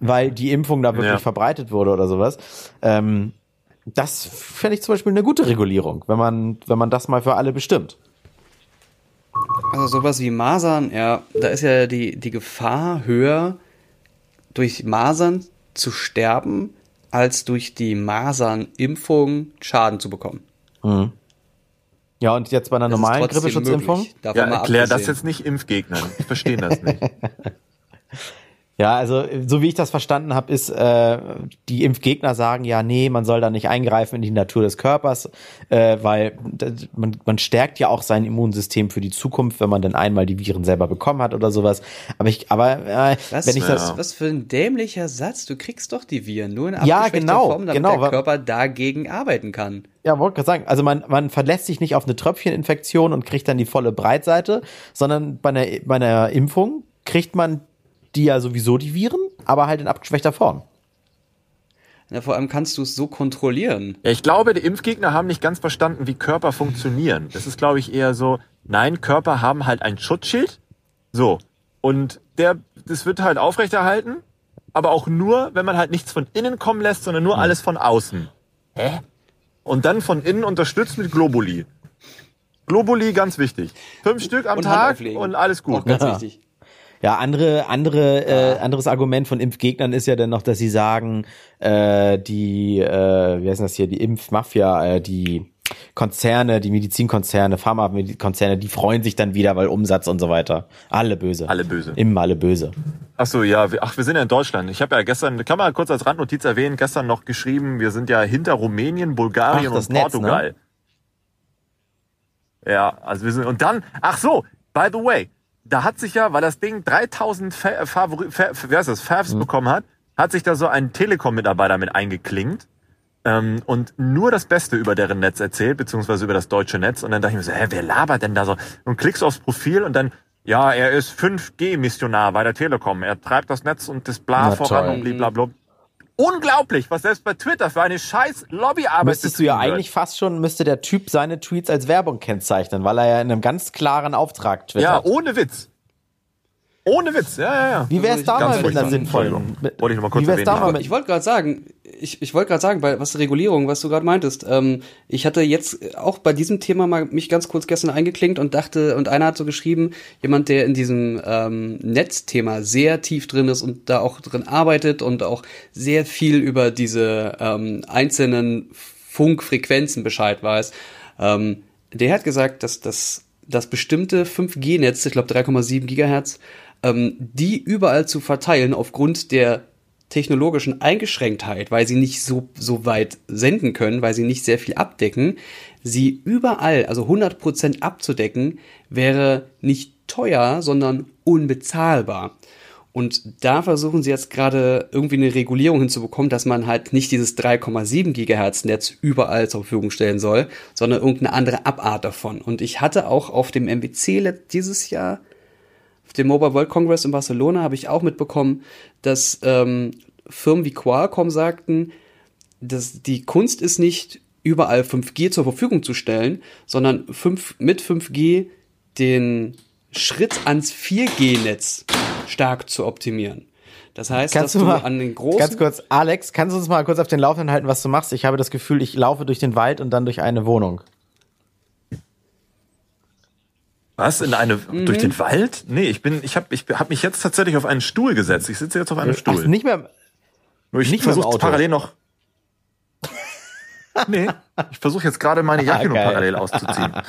weil die Impfung da wirklich Ja. verbreitet wurde oder sowas. Ähm, das fände ich zum Beispiel eine gute Regulierung, wenn man, wenn man das mal für alle bestimmt. Also sowas wie Masern, ja, da ist ja die, die Gefahr höher, durch Masern zu sterben, als durch die Masernimpfung Schaden zu bekommen. Ja, und jetzt bei einer Das normalen Grippeschutzimpfung? Ja, erklär das abgesehen. jetzt nicht Impfgegnern. Ich verstehe das nicht. Ja, also so wie ich das verstanden habe, ist, äh, die Impfgegner sagen ja, nee, man soll da nicht eingreifen in die Natur des Körpers, äh, weil man, man stärkt ja auch sein Immunsystem für die Zukunft, wenn man dann einmal die Viren selber bekommen hat oder sowas. Aber ich, aber äh, Was, wenn ich das, Ja. was für ein dämlicher Satz. Du kriegst doch die Viren nur in Ja, abgeschwächter genau, Form, damit genau, der Körper dagegen arbeiten kann. Ja, wollte gerade sagen, also man, man verlässt sich nicht auf eine Tröpfcheninfektion und kriegt dann die volle Breitseite, sondern bei einer, bei einer Impfung kriegt man die ja sowieso die Viren, aber halt in abgeschwächter Form. Ja, vor allem kannst du es so kontrollieren. Ja, ich glaube, die Impfgegner haben nicht ganz verstanden, wie Körper funktionieren. Das ist, glaube ich, eher so, nein, Körper haben halt ein Schutzschild. So. Und der, das wird halt aufrechterhalten, aber auch nur, wenn man halt nichts von innen kommen lässt, sondern nur alles von außen. Hä? Und dann von innen unterstützt mit Globuli. Globuli, ganz wichtig. Fünf Stück am Und Tag und alles Auch gut. ganz Ja. wichtig. Ja, andere, andere, äh, anderes Argument von Impfgegnern ist ja dann noch, dass sie sagen, äh, die, äh, wie heißt das hier, die Impfmafia, äh, die Konzerne, die Medizinkonzerne, Pharmakonzerne, die freuen sich dann wieder, weil Umsatz und so weiter. Alle böse. Alle böse. Immer alle böse. Ach so, ja, ach, wir sind ja in Deutschland. Ich habe ja gestern, kann man kurz als Randnotiz erwähnen, gestern noch geschrieben, wir sind ja hinter Rumänien, Bulgarien Ach, und Netz, Portugal. Ja, also wir sind, und dann, ach so, by the way, da hat sich ja, weil das Ding 3000 Fa Favori Fa wie heißt das, Favs bekommen hat, hat sich da so ein Telekom-Mitarbeiter mit eingeklinkt ähm, und nur das Beste über deren Netz erzählt, beziehungsweise über das deutsche Netz. Und dann dachte ich mir so, hä, wer labert denn da so? Und klickst aufs Profil und dann, ja, er ist 5G-Missionar bei der Telekom. Er treibt das Netz und das Bla Na voran toll. und blablabla. Unglaublich, was selbst bei Twitter für eine scheiß Lobbyarbeit Müsstest du ja wird. eigentlich fast schon, müsste der Typ seine Tweets als Werbung kennzeichnen, weil er ja in einem ganz klaren Auftrag Ja, twittert. ohne Witz. Ohne Witz, ja, ja, ja. Wie wär's da Ganz mal mit einer sinnvollen... Wollte ich noch mal kurz Wie wär's da erwähnen. mal mit... ich wollte gerade sagen, ich, ich wollte gerade sagen, bei was Regulierung, was du gerade meintest, ähm, ich hatte jetzt auch bei diesem Thema mal mich ganz kurz gestern eingeklinkt und dachte, und einer hat so geschrieben, jemand, der in diesem ähm, Netzthema sehr tief drin ist und da auch drin arbeitet und auch sehr viel über diese ähm, einzelnen Funkfrequenzen Bescheid weiß, ähm, der hat gesagt, dass das dass bestimmte 5G-Netze, ich glaube 3,7 Gigahertz, ähm, die überall zu verteilen aufgrund der technologischen Eingeschränktheit, weil sie nicht so, so weit senden können, weil sie nicht sehr viel abdecken, sie überall, also 100% abzudecken, wäre nicht teuer, sondern unbezahlbar. Und da versuchen sie jetzt gerade irgendwie eine Regulierung hinzubekommen, dass man halt nicht dieses 3,7 Gigahertz Netz überall zur Verfügung stellen soll, sondern irgendeine andere Abart davon. Und ich hatte auch auf dem let- dieses Jahr, auf dem Mobile World Congress in Barcelona, habe ich auch mitbekommen, dass ähm, Firmen wie Qualcomm sagten, dass die Kunst ist nicht überall 5G zur Verfügung zu stellen, sondern 5, mit 5G den Schritt ans 4G-Netz stark zu optimieren. Das heißt, Kannst dass du mal, an den großen ganz kurz, Alex, kannst du uns mal kurz auf den Laufenden halten, was du machst? Ich habe das Gefühl, ich laufe durch den Wald und dann durch eine Wohnung. Was? In eine, Mhm. durch den Wald? Nee, ich bin, ich habe ich hab mich jetzt tatsächlich auf einen Stuhl gesetzt. Ich sitze jetzt auf einem Ach, Stuhl. nicht mehr... Nur ich versuche parallel noch. nee, ich versuche jetzt gerade meine Jacke noch geil. parallel auszuziehen.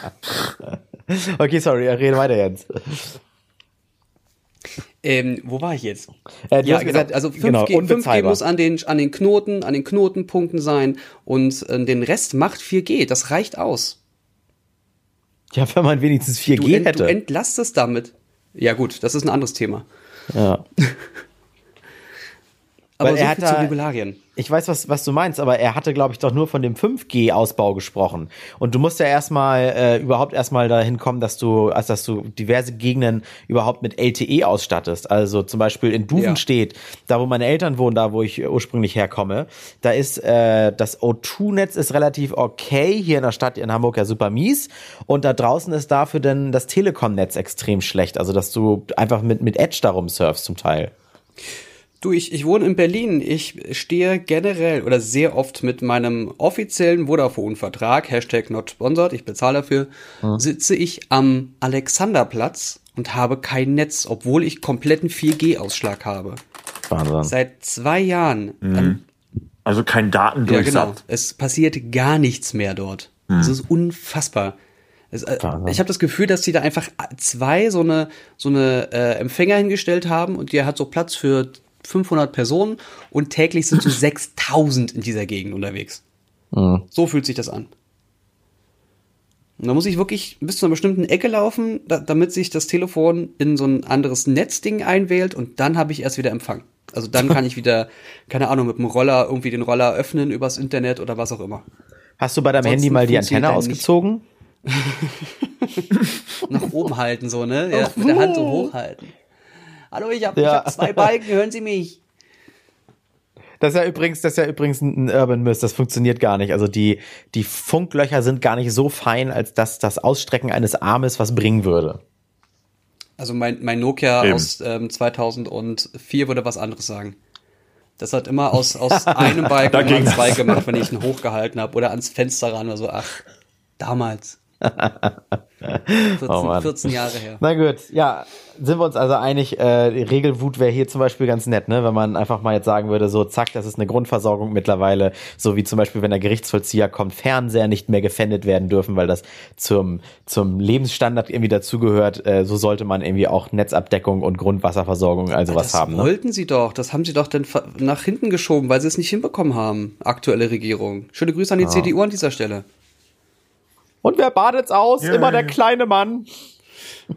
Okay, sorry, rede weiter jetzt. Ähm, wo war ich jetzt? Äh, du ja, hast genau. gesagt, also 5G, genau, 5G unbezahlbar. muss an den, an den Knoten, an den Knotenpunkten sein und äh, den Rest macht 4G. Das reicht aus. Ja, wenn man wenigstens 4G Du, ent, du hätte. entlastest damit. Ja gut, das ist ein anderes Thema. ja. Aber Weil so er viel hat zu Regularien. Ich weiß, was, was du meinst, aber er hatte, glaube ich, doch nur von dem 5G-Ausbau gesprochen. Und du musst ja erstmal äh, überhaupt erstmal dahin kommen, dass du, also dass du diverse Gegenden überhaupt mit LTE ausstattest. Also zum Beispiel in Duvenstedt, da wo meine Eltern wohnen, da wo ich ursprünglich herkomme, da ist äh, das O2-Netz ist relativ okay, hier in der Stadt in Hamburg ja super mies. Und da draußen ist dafür dann das Telekom-Netz extrem schlecht. Also dass du einfach mit, mit Edge darum surfst zum Teil. Du, ich, ich wohne in Berlin. Ich stehe generell oder sehr oft mit meinem offiziellen Vodafone-Vertrag, Hashtag not sponsored, ich bezahle dafür, sitze ich am Alexanderplatz und habe kein Netz, obwohl ich kompletten 4G-Ausschlag habe. Wahnsinn. Seit zwei Jahren. An, Also kein ja, Datendurchsatz. genau. Es passiert gar nichts mehr dort. Es ist unfassbar. Es, äh, ich habe das Gefühl, dass die da einfach zwei so eine so eine äh, Empfänger hingestellt haben und der hat so Platz für 500 Personen und täglich sind so 6000 in dieser Gegend unterwegs. So fühlt sich das an. Und da muss ich wirklich bis zu einer bestimmten Ecke laufen, da, damit sich das Telefon in so ein anderes Netzding einwählt und dann habe ich erst wieder Empfang. Also dann kann ich wieder, keine Ahnung, mit dem Roller irgendwie den Roller öffnen übers Internet oder was auch immer. Hast du bei deinem Ansonsten Handy mal die Antenne ausgezogen? Nach oben halten, so, ne? Ja, mit der Hand so hochhalten. Hallo, ich habe Ja. hab zwei Balken, hören Sie mich. Das ist ja übrigens, das ist ja übrigens ein Urban Myth, das funktioniert gar nicht. Also die, die Funklöcher sind gar nicht so fein, als dass das Ausstrecken eines Armes was bringen würde. Also mein, mein Nokia Eben. aus ähm, 2004 würde was anderes sagen. Das hat immer aus, aus einem Balken immer zwei gemacht, wenn ich ihn hochgehalten habe oder ans Fenster ran oder so. Ach, damals. 14, Oh Mann. 14 Jahre her. Na gut, ja, sind wir uns also einig, äh, die Regelwut wäre hier zum Beispiel ganz nett, ne? Wenn man einfach mal jetzt sagen würde, so zack, das ist eine Grundversorgung mittlerweile, so wie zum Beispiel, wenn der Gerichtsvollzieher kommt, Fernseher nicht mehr gefändet werden dürfen, weil das zum, zum Lebensstandard irgendwie dazugehört, äh, so sollte man irgendwie auch Netzabdeckung und Grundwasserversorgung, also was das haben. Ne? wollten sie doch. Das haben sie doch dann nach hinten geschoben, weil sie es nicht hinbekommen haben. Aktuelle Regierung. Schöne Grüße an die CDU an dieser Stelle. Und wer badet's aus? Ja, Immer ja, der ja. kleine Mann.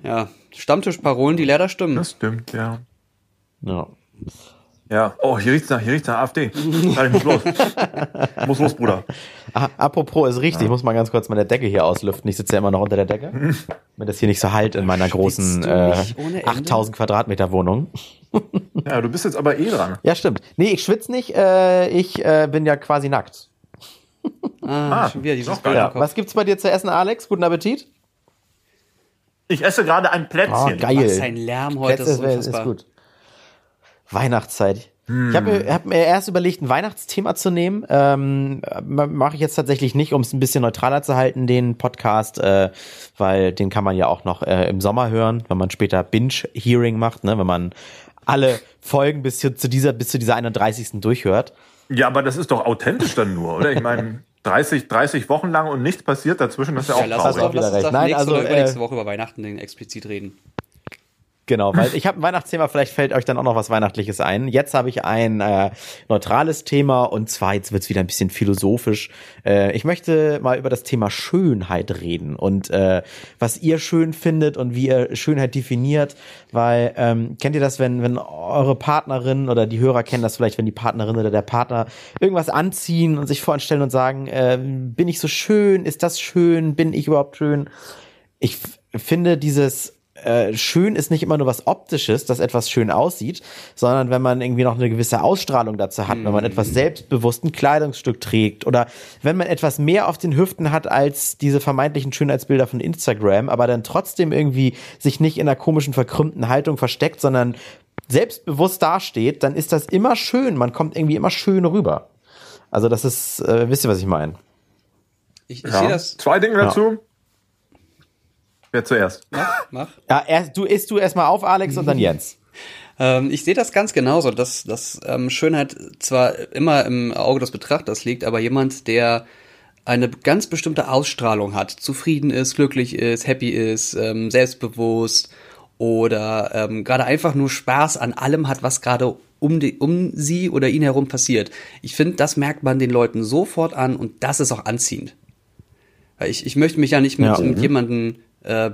Ja, Stammtischparolen, die leider stimmen. Das stimmt, ja. Ja. Ja. Oh, hier riecht's nach, hier riecht's nach AfD. Nein, ich muss los. muss los, Bruder. Ah, apropos, ist richtig, ich muss mal ganz kurz meine Decke hier auslüften. Ich sitze ja immer noch unter der Decke. Damit das hier nicht so halt in meiner großen äh, nicht ohne Ende? 8000 Quadratmeter Wohnung. Ja, du bist jetzt aber eh dran. Ja, stimmt. Nee, ich schwitze nicht, äh, ich äh, bin ja quasi nackt. Ah, Ah, schon wieder dieses Bild ja. Was gibt's bei dir zu essen, Alex? Guten Appetit. Ich esse gerade ein Plätzchen. Oh, geil. Was ein Lärm heute, das ist Plätzchen ist, unfassbar. gut. Weihnachtszeit. Ich habe mir, hab mir erst überlegt, ein Weihnachtsthema zu nehmen. Ähm, Mache ich jetzt tatsächlich nicht, um es ein bisschen neutraler zu halten, den Podcast, äh, weil den kann man ja auch noch äh, im Sommer hören, wenn man später Binge-Hearing macht, ne? wenn man alle Folgen bis zu zu dieser, bis zu dieser 31. durchhört. Ja, aber das ist doch authentisch dann nur, oder? Ich meine, 30, 30 Wochen lang und nichts passiert dazwischen, das ist ja auch Ja, lass uns traurig. doch, lass uns recht. doch Nein, nächste also, oder übernächste äh, Woche über Weihnachten explizit reden. Genau, weil ich habe ein Weihnachtsthema, vielleicht fällt euch dann auch noch was Weihnachtliches ein. Jetzt habe ich ein äh, neutrales Thema und zwar, jetzt wird's wieder ein bisschen philosophisch. Äh, ich möchte mal über das Thema Schönheit reden und äh, was ihr schön findet und wie ihr Schönheit definiert, weil ähm, kennt ihr das, wenn, wenn eure Partnerin oder die Hörer kennen das vielleicht, wenn die Partnerin oder der Partner irgendwas anziehen und sich vorstellen und sagen, äh, bin ich so schön, ist das schön, bin ich überhaupt schön? ich finde dieses äh, schön ist nicht immer nur was optisches, dass etwas schön aussieht, sondern wenn man irgendwie noch eine gewisse Ausstrahlung dazu hat, wenn man etwas selbstbewusst ein Kleidungsstück trägt oder wenn man etwas mehr auf den Hüften hat als diese vermeintlichen Schönheitsbilder von Instagram, aber dann trotzdem irgendwie sich nicht in einer komischen verkrümmten Haltung versteckt, sondern selbstbewusst dasteht, dann ist das immer schön. Man kommt irgendwie immer schön rüber. Also das ist, äh, wisst ihr, was ich meine? Ich, ich Ja. sehe das. Zwei Dinge dazu. Wer zuerst? Mach, mach. Ja, erst, du isst du erstmal auf, Alex, und dann Jens. Ähm, ich sehe das ganz genauso, dass, dass ähm, Schönheit zwar immer im Auge des Betrachters liegt, aber jemand, der eine ganz bestimmte Ausstrahlung hat, zufrieden ist, glücklich ist, happy ist, ähm, selbstbewusst oder ähm, gerade einfach nur Spaß an allem hat, was gerade um, die, um sie oder ihn herum passiert. Ich finde, das merkt man den Leuten sofort an und das ist auch anziehend. Weil ich, ich möchte mich ja nicht mit, Ja. mit jemandem äh,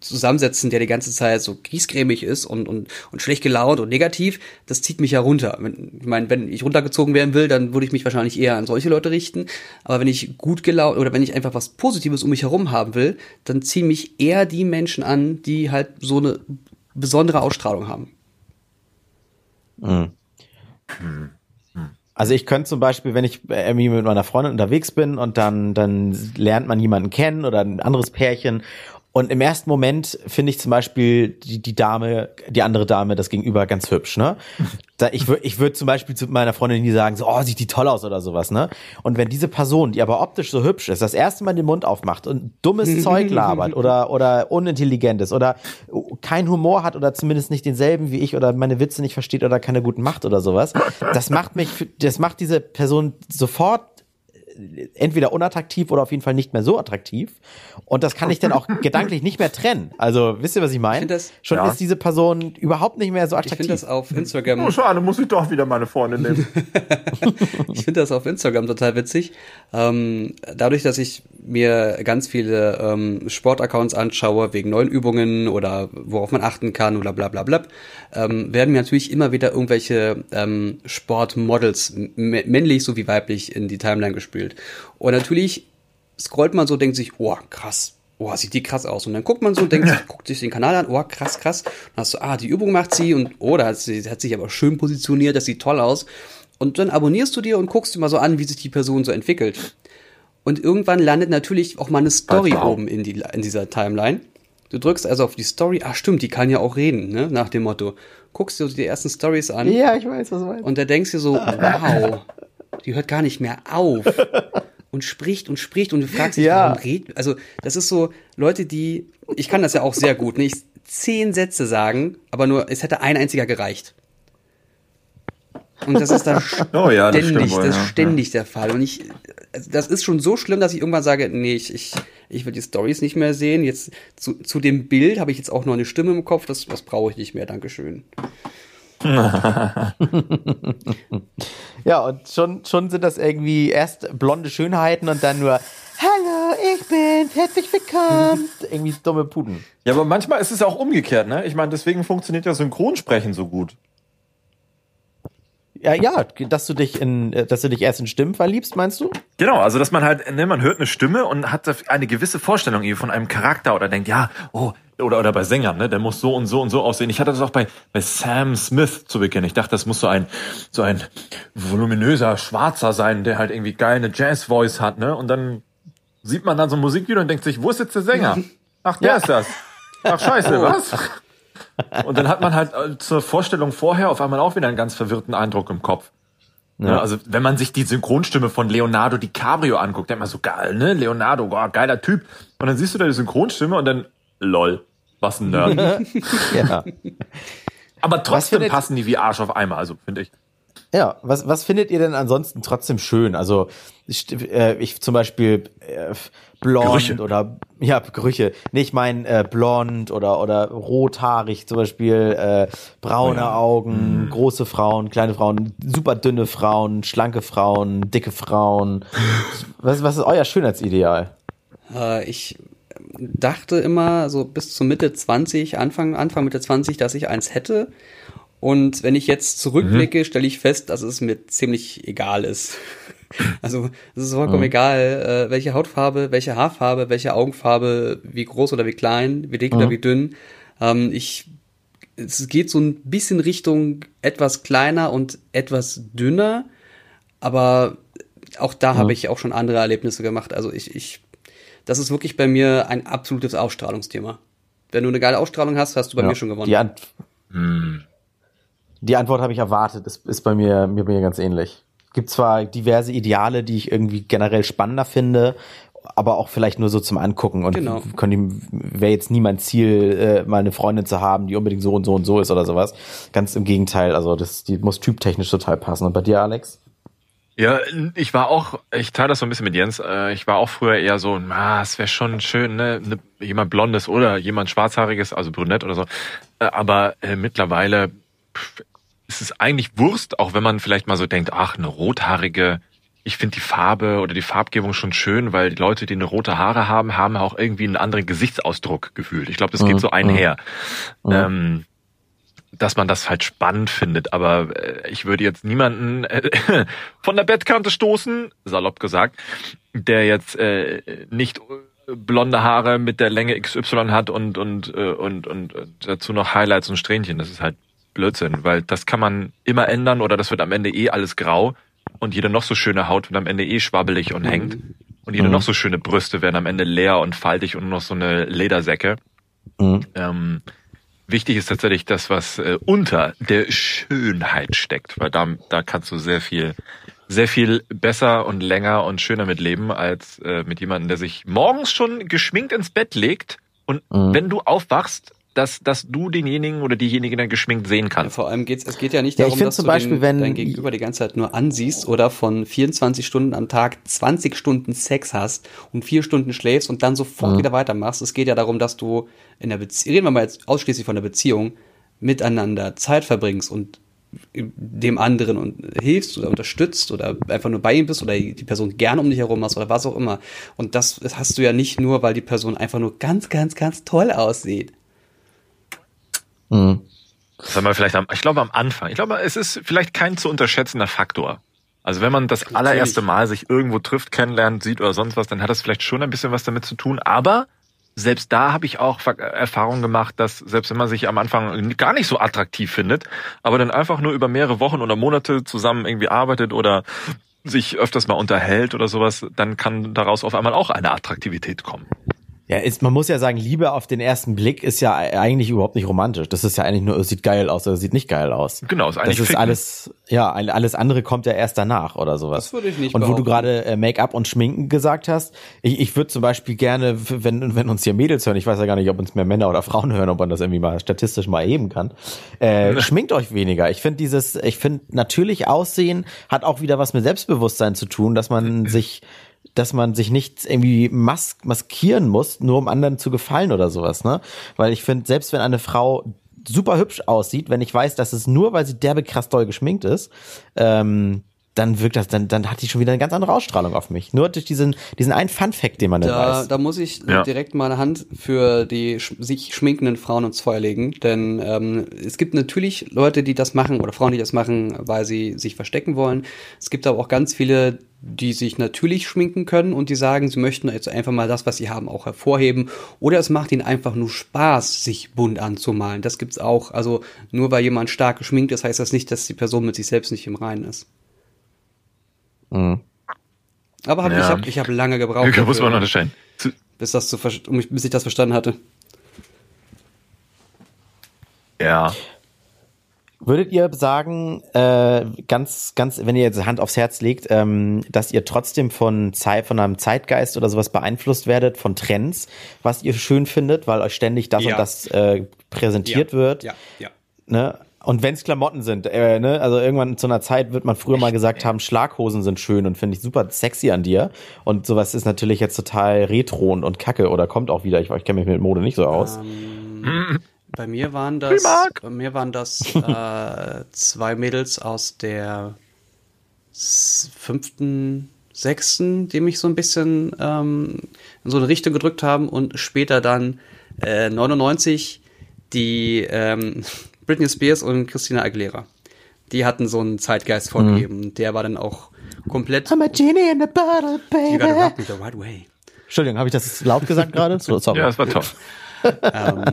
zusammensetzen, der die ganze Zeit so griesgrämig ist und, und, und schlecht gelaunt und negativ. Das zieht mich ja runter. Wenn, ich meine, wenn ich runtergezogen werden will, dann würde ich mich wahrscheinlich eher an solche Leute richten. Aber wenn ich gut gelaunt oder wenn ich einfach was Positives um mich herum haben will, dann ziehen mich eher die Menschen an, die halt so eine besondere Ausstrahlung haben. Also ich könnte zum Beispiel, wenn ich irgendwie mit meiner Freundin unterwegs bin und dann, dann lernt man jemanden kennen oder ein anderes Pärchen und im ersten Moment finde ich zum Beispiel die, die Dame, die andere Dame, das Gegenüber ganz hübsch, ne? Da, ich würde ich würd zum Beispiel zu meiner Freundin nie sagen, so, oh, sieht die toll aus oder sowas, ne? Und wenn diese Person, die aber optisch so hübsch ist, das erste Mal den Mund aufmacht und dummes Zeug labert oder, oder unintelligent ist oder kein Humor hat oder zumindest nicht denselben wie ich oder meine Witze nicht versteht oder keine guten macht oder sowas, das macht mich, das macht diese Person sofort entweder unattraktiv oder auf jeden Fall nicht mehr so attraktiv. Und das kann ich dann auch gedanklich nicht mehr trennen. Also, wisst ihr, was ich meine? das- Schon Ja. ist diese Person überhaupt nicht mehr so Ich attraktiv. finde das auf Instagram Oh, schade, muss ich doch wieder meine Freundin nehmen. Ich finde das auf Instagram total witzig. Ähm, dadurch, dass ich mir ganz viele ähm, Sportaccounts anschaue, wegen neuen Übungen oder worauf man achten kann oder bla bla bla, ähm, werden mir natürlich immer wieder irgendwelche ähm, Sportmodels, männlich sowie weiblich, in die Timeline gespielt. Und natürlich scrollt man so, denkt sich, oh, krass. Oh, sieht die krass aus. Und dann guckt man so, denkt sich, guckt sich den Kanal an, oh, krass, krass. Und dann hast du, ah, die Übung macht sie und oh, da hat sie hat sich aber schön positioniert, das sieht toll aus. Und dann abonnierst du dir und guckst dir mal so an, wie sich die Person so entwickelt. Und irgendwann landet natürlich auch mal eine Story Alter. oben in, die, in dieser Timeline. Du drückst also auf die Story, ah stimmt, die kann ja auch reden, ne? Nach dem Motto. Guckst dir so die ersten Stories an ja, ich weiß, was du meinst. und da denkst du so, wow, die hört gar nicht mehr auf. Und spricht und spricht und du fragst dich, Ja. warum redet, also das ist so, Leute, die, ich kann das ja auch sehr gut, nicht zehn Sätze sagen, aber nur, es hätte ein einziger gereicht. Und das ist da Oh ja, das ständig, stimmt wohl, das ja. ist ständig der Fall. Und ich, also das ist schon so schlimm, dass ich irgendwann sage, nee, ich, ich, ich will die Stories nicht mehr sehen. Jetzt zu, zu dem Bild habe ich jetzt auch noch eine Stimme im Kopf, das, das brauche ich nicht mehr, Dankeschön. Ja, und schon, schon sind das irgendwie erst blonde Schönheiten und dann nur, hallo, ich bin, herzlich willkommen. irgendwie dumme Puden. Ja, aber manchmal ist es auch umgekehrt, ne? Ich meine, deswegen funktioniert ja Synchronsprechen so gut. Ja, ja, dass du dich in, äh, dass du dich erst in Stimmen verliebst, meinst du? Genau, also dass man halt, ne, man hört eine Stimme und hat eine gewisse Vorstellung von einem Charakter oder denkt, ja, oh, oder, oder bei Sängern, ne? Der muss so und so und so aussehen. Ich hatte das auch bei, bei Sam Smith zu Beginn. Ich dachte, das muss so ein, so ein voluminöser Schwarzer sein, der halt irgendwie geil eine Jazz-Voice hat, ne? Und dann sieht man dann so ein Musikvideo und denkt sich, wo ist jetzt der Sänger? Ach, der ist das. Ach, scheiße, was? Und dann hat man halt äh, zur Vorstellung vorher auf einmal auch wieder einen ganz verwirrten Eindruck im Kopf. Ja. Also wenn man sich die Synchronstimme von Leonardo DiCaprio anguckt, denkt man so geil, ne? Leonardo, boah, geiler Typ. Und dann siehst du da die Synchronstimme und dann, lol, was ein Nerd. ja. Aber trotzdem passen die wie Arsch auf Eimer, also finde ich. Ja, was, was findet ihr denn ansonsten trotzdem schön? Also ich, äh, ich zum Beispiel äh, blond Gerüche. oder ja, Gerüche. Nee, ich meine äh, blond oder oder rothaarig zum Beispiel, äh, braune Augen, große Frauen, kleine Frauen, super dünne Frauen, schlanke Frauen, dicke Frauen. Was, was ist euer Schönheitsideal? Äh, ich dachte immer so bis zur Mitte 20, Anfang, Anfang Mitte 20, dass ich eins hätte. Und wenn ich jetzt zurückblicke, stelle ich fest, dass es mir ziemlich egal ist. Also es ist vollkommen egal, äh, welche Hautfarbe, welche Haarfarbe, welche Augenfarbe, wie groß oder wie klein, wie dick oder wie dünn. Ähm, ich, es geht so ein bisschen Richtung etwas kleiner und etwas dünner, aber auch da habe ich auch schon andere Erlebnisse gemacht. Also ich, ich, das ist wirklich bei mir ein absolutes Ausstrahlungsthema. Wenn du eine geile Ausstrahlung hast, hast du bei Ja, mir schon gewonnen. Die, Ant die Antwort habe ich erwartet, ist, ist bei mir, mir, mir ganz ähnlich. Gibt zwar diverse Ideale, die ich irgendwie generell spannender finde, aber auch vielleicht nur so zum Angucken und Genau. wäre jetzt nie mein Ziel, äh, mal eine Freundin zu haben, die unbedingt so und so und so ist oder sowas. Ganz im Gegenteil, also das, die muss typtechnisch total passen. Und bei dir, Alex? Ja, ich war auch, ich teile das so ein bisschen mit Jens, äh, ich war auch früher eher so, ah, es wäre schon schön, ne, ne, jemand Blondes oder jemand Schwarzhaariges, also brünett oder so. Äh, Aber äh, mittlerweile pff, ist es eigentlich Wurst, auch wenn man vielleicht mal so denkt, ach, eine rothaarige, ich finde die Farbe oder die Farbgebung schon schön, weil die Leute, die eine rote Haare haben, haben auch irgendwie einen anderen Gesichtsausdruck gefühlt. Ich glaube, das geht so einher. Ähm, dass man das halt spannend findet, aber äh, ich würde jetzt niemanden äh, von der Bettkante stoßen, salopp gesagt, der jetzt äh, nicht blonde Haare mit der Länge XY hat und und und und äh, dazu noch Highlights und Strähnchen. Das ist halt Blödsinn, weil das kann man immer ändern oder das wird am Ende eh alles grau und jede noch so schöne Haut wird am Ende eh schwabbelig und hängt und jede noch so schöne Brüste werden am Ende leer und faltig und nur noch so eine Ledersäcke. Mhm. Ähm, wichtig ist tatsächlich das, was äh, unter der Schönheit steckt, weil da, da kannst du sehr viel, sehr viel besser und länger und schöner mit leben als äh, mit jemandem, der sich morgens schon geschminkt ins Bett legt und Mhm. wenn du aufwachst, dass, dass du denjenigen oder diejenige dann geschminkt sehen Ja, kannst. vor allem geht's, es geht ja nicht Ja, darum, dass zum du Beispiel, den, wenn- dein Gegenüber die ganze Zeit nur ansiehst oder von 24 Stunden am Tag 20 Stunden Sex hast und vier Stunden schläfst und dann sofort wieder weitermachst. Es geht ja darum, dass du in der Beziehung, reden wir mal jetzt ausschließlich von der Beziehung, miteinander Zeit verbringst und dem anderen und hilfst oder unterstützt oder einfach nur bei ihm bist oder die Person gerne um dich herum hast oder was auch immer. Und das hast du ja nicht nur, weil die Person einfach nur ganz, ganz, ganz toll aussieht. Mhm. Das haben wir vielleicht am, ich glaube am Anfang. Ich glaube, es ist vielleicht kein zu unterschätzender Faktor. Also wenn man das allererste Mal sich irgendwo trifft, kennenlernt, sieht oder sonst was, dann hat das vielleicht schon ein bisschen was damit zu tun. Aber selbst da habe ich auch Erfahrungen gemacht, dass selbst wenn man sich am Anfang gar nicht so attraktiv findet, aber dann einfach nur über mehrere Wochen oder Monate zusammen irgendwie arbeitet oder sich öfters mal unterhält oder sowas, dann kann daraus auf einmal auch eine Attraktivität kommen. Ja, ist, man muss ja sagen, Liebe auf den ersten Blick ist ja eigentlich überhaupt nicht romantisch. Das ist ja eigentlich nur, es sieht geil aus oder es sieht nicht geil aus. Genau, ist eigentlich Das ist Ficken. alles, ja, alles andere kommt ja erst danach oder sowas. Das würde ich nicht Und wo du behaupten. gerade äh, Make-up und Schminken gesagt hast, ich, ich würde zum Beispiel gerne, wenn, wenn uns hier Mädels hören, ich weiß ja gar nicht, ob uns mehr Männer oder Frauen hören, ob man das irgendwie mal statistisch mal erheben kann, äh, schminkt euch weniger. Ich finde dieses, ich finde natürlich Aussehen hat auch wieder was mit Selbstbewusstsein zu tun, dass man sich dass man sich nicht irgendwie mas maskieren muss, nur um anderen zu gefallen oder sowas, ne? Weil ich finde, selbst wenn eine Frau super hübsch aussieht, wenn ich weiß, dass es nur, weil sie derbe krass doll geschminkt ist, ähm, dann wirkt das, dann, dann hat die schon wieder eine ganz andere Ausstrahlung auf mich. Nur durch diesen, diesen einen Fun-Fact, den man dann Da, weiß. da muss ich Ja. direkt meine Hand für die sch sich schminkenden Frauen ins Feuer legen, denn ähm, es gibt natürlich Leute, die das machen oder Frauen, die das machen, weil sie sich verstecken wollen. Es gibt aber auch ganz viele, die sich natürlich schminken können und die sagen, sie möchten jetzt einfach mal das, was sie haben, auch hervorheben. Oder es macht ihnen einfach nur Spaß, sich bunt anzumalen. Das gibt's auch. Also nur weil jemand stark geschminkt ist, heißt das nicht, dass die Person mit sich selbst nicht im Reinen ist. Mhm. Aber hab, Ja. ich habe ich hab lange gebraucht. Da muss man unterscheiden. Bis das zu bis ich das verstanden hatte. Ja. Würdet ihr sagen, äh, ganz, ganz, wenn ihr jetzt Hand aufs Herz legt, ähm, dass ihr trotzdem von Zeit, von einem Zeitgeist oder sowas beeinflusst werdet, von Trends, was ihr schön findet, weil euch ständig das Ja. und das äh, präsentiert wird? Ja, ja. Ne? Und wenn es Klamotten sind, äh, ne? also irgendwann zu einer Zeit wird man früher mal gesagt haben, Schlaghosen sind schön und finde ich super sexy an dir. Und sowas ist natürlich jetzt total retro und, und kacke oder kommt auch wieder. Ich, ich kenne mich mit Mode nicht so aus. Ähm, bei mir waren das, bei mir waren das äh, zwei Mädels aus der fünften, sechsten, die mich so ein bisschen ähm, in so eine Richtung gedrückt haben und später dann äh, 99 die ähm, Britney Spears und Christina Aguilera. Die hatten so einen Zeitgeist vorgegeben. Der war dann auch komplett. I'm a genie in a bottle, You gotta baby. rock me the right way. Entschuldigung, habe ich das laut gesagt gerade? So, sorry. Ja, das war toll. Ähm,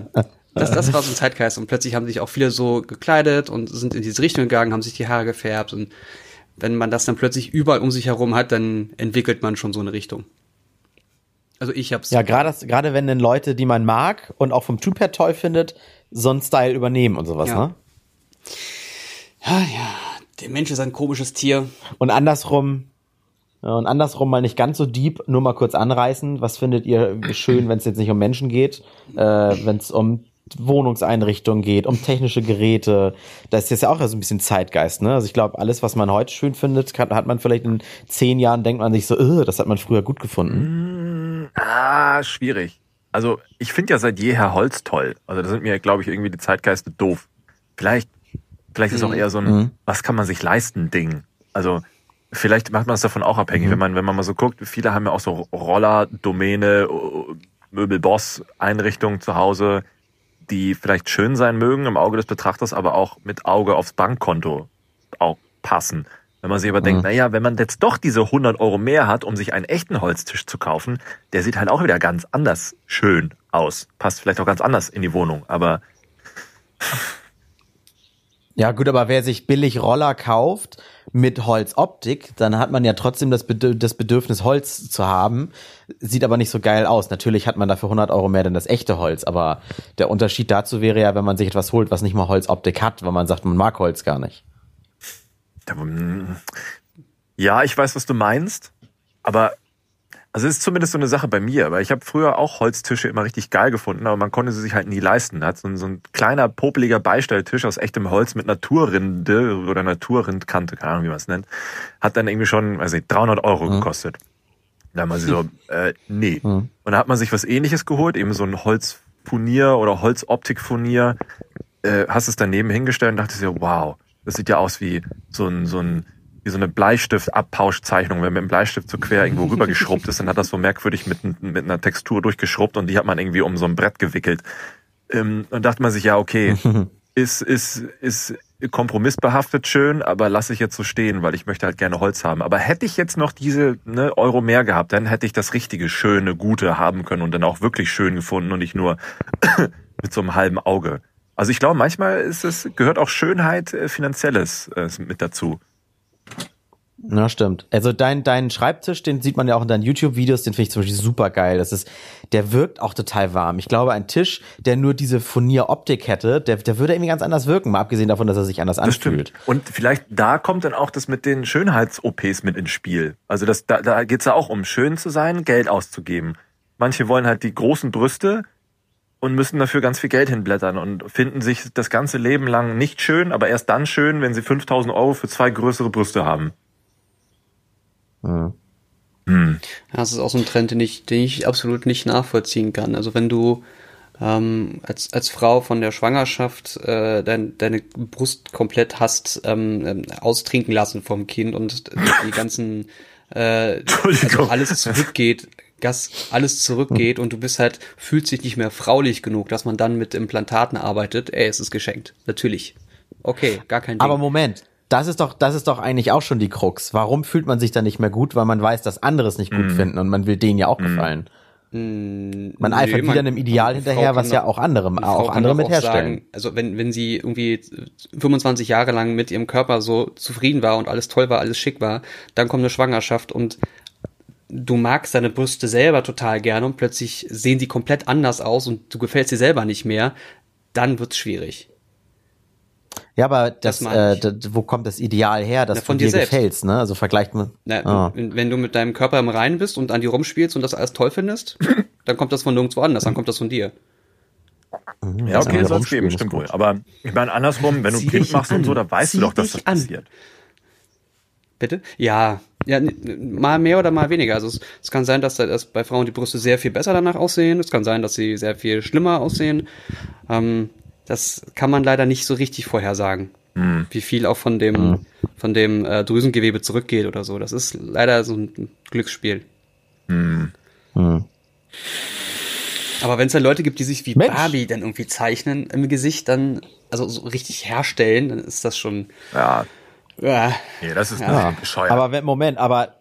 das, das war so ein Zeitgeist und plötzlich haben sich auch viele so gekleidet und sind in diese Richtung gegangen, haben sich die Haare gefärbt und wenn man das dann plötzlich überall um sich herum hat, dann entwickelt man schon so eine Richtung. Also ich hab's. Ja, gerade wenn dann Leute, die man mag und auch vom Typ her toll findet, so einen Style übernehmen und sowas, Ja. ne? ja, ja, der Mensch ist ein komisches Tier. Und andersrum, und andersrum mal nicht ganz so deep, nur mal kurz anreißen. Was findet ihr schön, wenn es jetzt nicht um Menschen geht, äh, wenn es um Wohnungseinrichtungen geht, um technische Geräte. Das ist jetzt ja auch so ein bisschen Zeitgeist, ne? Also ich glaube, alles, was man heute schön findet, kann, hat man vielleicht in zehn Jahren, denkt man sich so, "Ugh, das hat man früher gut gefunden. Ah, schwierig. Also ich finde ja seit jeher Holz toll. Also da sind mir, glaube ich, irgendwie die Zeitgeiste doof. Vielleicht, vielleicht ist auch eher so ein, Mhm. was kann man sich leisten, Ding. Also vielleicht macht man es davon auch abhängig, wenn man, wenn man mal so guckt, viele haben ja auch so Roller, Domäne, Möbelboss, Einrichtungen zu Hause, die vielleicht schön sein mögen im Auge des Betrachters, aber auch mit Auge aufs Bankkonto auch passen. Wenn man sich aber denkt, naja, wenn man jetzt doch diese 100 Euro mehr hat, um sich einen echten Holztisch zu kaufen, der sieht halt auch wieder ganz anders schön aus. Passt vielleicht auch ganz anders in die Wohnung, aber Ja, gut, aber wer sich billig Roller kauft mit Holzoptik, dann hat man ja trotzdem das, Bedürf das Bedürfnis, Holz zu haben. Sieht aber nicht so geil aus. Natürlich hat man dafür 100 Euro mehr denn das echte Holz, aber der Unterschied dazu wäre ja, wenn man sich etwas holt, was nicht mal Holzoptik hat, weil man sagt, man mag Holz gar nicht. Ja, ich weiß, was du meinst, aber also es ist zumindest so eine Sache bei mir, weil ich habe früher auch Holztische immer richtig geil gefunden, aber man konnte sie sich halt nie leisten. Hat so ein, so ein kleiner, popeliger Beistelltisch aus echtem Holz mit Naturrinde oder Naturrindkante, keine Ahnung, wie man es nennt, hat dann irgendwie schon, weiß ich, 300 Euro gekostet. Da haben wir so, äh, nee. Und da hat man sich was ähnliches geholt, eben so ein Holzfurnier oder Holzoptikfurnier, äh, hast es daneben hingestellt und dachte so, wow, das sieht ja aus wie so ein, so ein, wie so eine Bleistift-Abpauschzeichnung. Wenn mit dem Bleistift so quer irgendwo rübergeschrubbt ist, dann hat das so merkwürdig mit, mit einer Textur durchgeschrubbt und die hat man irgendwie um so ein Brett gewickelt. Ähm, und dachte man sich, ja, okay, ist, ist, ist kompromissbehaftet schön, aber lasse ich jetzt so stehen, weil ich möchte halt gerne Holz haben. Aber hätte ich jetzt noch diese ne, Euro mehr gehabt, dann hätte ich das richtige, schöne, gute haben können und dann auch wirklich schön gefunden und nicht nur mit so einem halben Auge. Also ich glaube, manchmal ist es, gehört auch Schönheit, äh, Finanzielles äh, mit dazu. Na, stimmt. Also dein, dein Schreibtisch, den sieht man ja auch in deinen YouTube-Videos, den finde ich zum Beispiel super geil. Das ist, der wirkt auch total warm. Ich glaube, ein Tisch, der nur diese Furnieroptik hätte, der, der würde irgendwie ganz anders wirken, mal abgesehen davon, dass er sich anders Das anfühlt. stimmt. Und vielleicht da kommt dann auch das mit den Schönheits-OPs mit ins Spiel. Also das, da, da geht's ja auch um schön zu sein, Geld auszugeben. Manche wollen halt die großen Brüste und müssen dafür ganz viel Geld hinblättern und finden sich das ganze Leben lang nicht schön, aber erst dann schön, wenn sie 5000 Euro für zwei größere Brüste haben. Ja. Ja, Das ist auch so ein Trend, den ich, den ich absolut nicht nachvollziehen kann. Also wenn du ähm, als, als Frau von der Schwangerschaft äh, dein, deine Brust komplett hast ähm, ähm, austrinken lassen vom Kind und die ganzen äh, also alles zurückgeht, Gas, alles zurückgeht und du bist halt, fühlst dich nicht mehr fraulich genug, dass man dann mit Implantaten arbeitet, ey, es ist geschenkt. Natürlich. Okay, gar kein Ding. Aber Moment, das ist doch, das ist doch eigentlich auch schon die Krux. Warum fühlt man sich dann nicht mehr gut? Weil man weiß, dass andere es nicht gut finden und man will denen ja auch gefallen. Man eifert Nee, wieder einem Ideal hinterher, was ja auch andere, auch andere mit auch herstellen. Sagen, also wenn, wenn sie irgendwie 25 Jahre lang mit ihrem Körper so zufrieden war und alles toll war, alles schick war, dann kommt eine Schwangerschaft und du magst deine Brüste selber total gerne und plötzlich sehen die komplett anders aus und du gefällst dir selber nicht mehr, dann wird's schwierig. Ja, aber das, Das äh, wo kommt das Ideal her, dass Na, von du dir dir gefällst, ne? Also vergleicht man. Na, Ah. wenn, du mit deinem Körper im Reinen bist und an dir rumspielst und das alles toll findest, dann kommt das von nirgendwo anders, dann kommt das von dir. Ja, okay, Ja, soll es geben, rumspielen stimmt ist wohl. Aber ich meine, andersrum, wenn du Kind dich machst und so, an. da weißt Zieh du doch, dass das an. passiert. Bitte? Ja, ja, mal mehr oder mal weniger. Also es, es kann sein, dass, da- dass bei Frauen die Brüste sehr viel besser danach aussehen. Es kann sein, dass sie sehr viel schlimmer aussehen. Ähm, das kann man leider nicht so richtig vorhersagen, wie viel auch von dem von dem äh, Drüsengewebe zurückgeht oder so. Das ist leider so ein Glücksspiel. Hm. Aber wenn es dann Leute gibt, die sich wie Mensch. Barbie dann irgendwie zeichnen im Gesicht, dann also so richtig herstellen, dann ist das schon. Ja, Ja, nee, das ist Ja, bescheuert. aber Moment, aber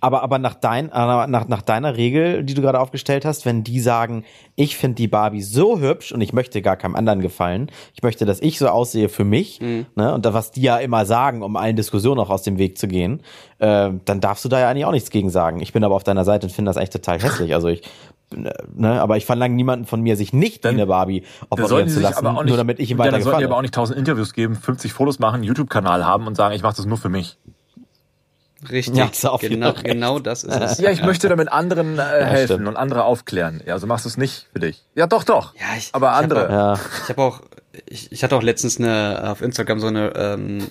aber aber nach dein nach nach deiner Regel, die du gerade aufgestellt hast, wenn die sagen, ich finde die Barbie so hübsch und ich möchte gar keinem anderen gefallen, ich möchte, dass ich so aussehe für mich, ne, und da, was die ja immer sagen, um allen Diskussionen auch aus dem Weg zu gehen, äh, dann darfst du da ja eigentlich auch nichts gegen sagen. Ich bin aber auf deiner Seite und finde das echt total hässlich. Also ich Ne, aber ich verlange niemanden von mir, sich nicht wie eine Barbie operieren zu lassen, auch nicht, nur damit ich ihm ja, weiter dann sollten die aber auch nicht tausend Interviews geben, 50 Fotos machen, einen YouTube-Kanal haben und sagen, ich mache das nur für mich. richtig. Ja, genau, genau das ist es. Ja, ich möchte damit anderen äh, helfen stimmt. und andere aufklären. Ja, so machst du es nicht für dich. Ja, doch, doch. Ja, ich- aber ich hab andere. Ja. Ich habe auch, ich, ich hatte auch letztens eine auf Instagram so eine ähm,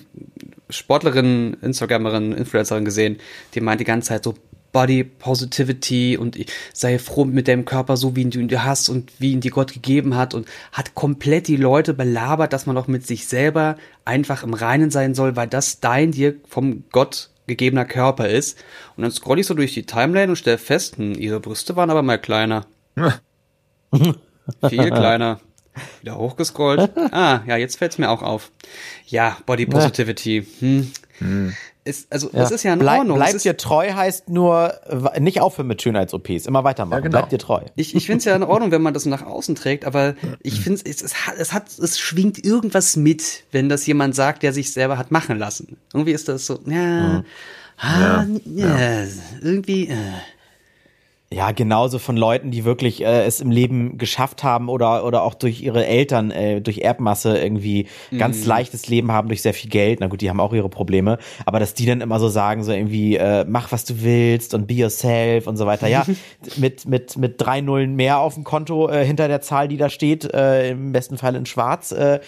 Sportlerin, Instagramerin, Influencerin gesehen, die meint die ganze Zeit so Body Positivity und sei froh mit deinem Körper, so wie ihn du ihn hast und wie ihn dir Gott gegeben hat und hat komplett die Leute belabert, dass man auch mit sich selber einfach im Reinen sein soll, weil das dein dir vom Gott gegebener Körper ist. Und dann scroll ich so durch die Timeline und stelle fest, hm, ihre Brüste waren aber mal kleiner. Viel kleiner. Wieder hochgescrollt. Ah, ja, jetzt fällt's mir auch auf. Ja, Body Positivity. Hm. Ist, also, es ist ja in Bleib, Ordnung. Bleib es ist, dir treu heißt nur, nicht aufhören mit Schönheits-OPs, immer weitermachen. genau. Bleib dir treu. ich ich finde es ja in Ordnung, wenn man das nach außen trägt, aber ich finde es, es hat, es hat, es schwingt irgendwas mit, wenn das jemand sagt, der sich selber hat machen lassen. Irgendwie ist das so, ja, ah, ja, irgendwie, äh. Ja, genauso von Leuten, die wirklich äh, es im Leben geschafft haben oder oder auch durch ihre Eltern, äh, durch Erbmasse irgendwie ganz leichtes Leben haben durch sehr viel Geld. Na gut, die haben auch ihre Probleme, aber dass die dann immer so sagen, so irgendwie, äh, mach was du willst und be yourself und so weiter. Ja, mit mit mit drei Nullen mehr auf dem Konto äh, hinter der Zahl, die da steht, äh, im besten Fall in Schwarz, äh,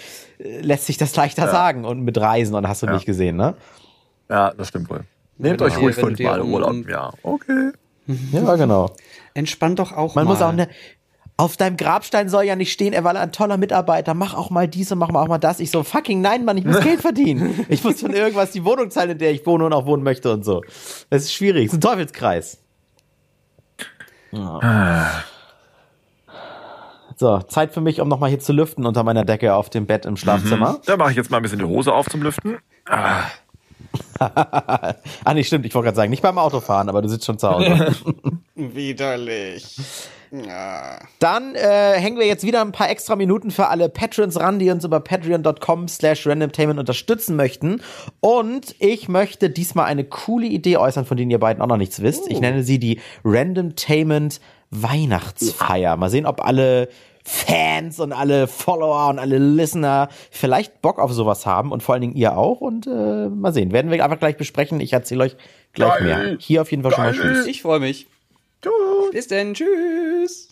lässt sich das leichter sagen und mit Reisen und hast du nicht gesehen, ne? Ja, das stimmt wohl. Nehmt euch ruhig fünfmal um- Urlaub. Ja, okay. Ja, genau. entspann doch auch Man mal. muss auch ne, auf deinem Grabstein soll ja nicht stehen, er war ein toller Mitarbeiter, mach auch mal dies und mach mal auch mal das. Ich so, fucking nein, Mann, ich muss Geld verdienen. Ich muss von irgendwas die Wohnung zahlen, in der ich wohne und auch wohnen möchte und so. Das ist schwierig, das ist ein Teufelskreis. So, Zeit für mich, um nochmal hier zu lüften unter meiner Decke auf dem Bett im Schlafzimmer. Da mache ich jetzt mal ein bisschen die Hose auf zum Lüften. Ah, Ah, nee, stimmt, ich wollte gerade sagen, nicht beim Autofahren, aber du sitzt schon zu Hause. Widerlich. Dann äh, hängen wir jetzt wieder ein paar extra Minuten für alle Patrons ran, die uns über patreon.com slash randomtainment unterstützen möchten. Und ich möchte diesmal eine coole Idee äußern, von denen ihr beiden auch noch nichts wisst. Ich nenne sie die Randomtainment Weihnachtsfeier. Mal sehen, ob alle Fans und alle Follower und alle Listener vielleicht Bock auf sowas haben und vor allen Dingen ihr auch. Und äh, mal sehen, werden wir einfach gleich besprechen. Ich erzähle euch gleich Geil. mehr. Hier auf jeden Fall schon mal Tschüss. Ich freue mich. Bis denn. Tschüss.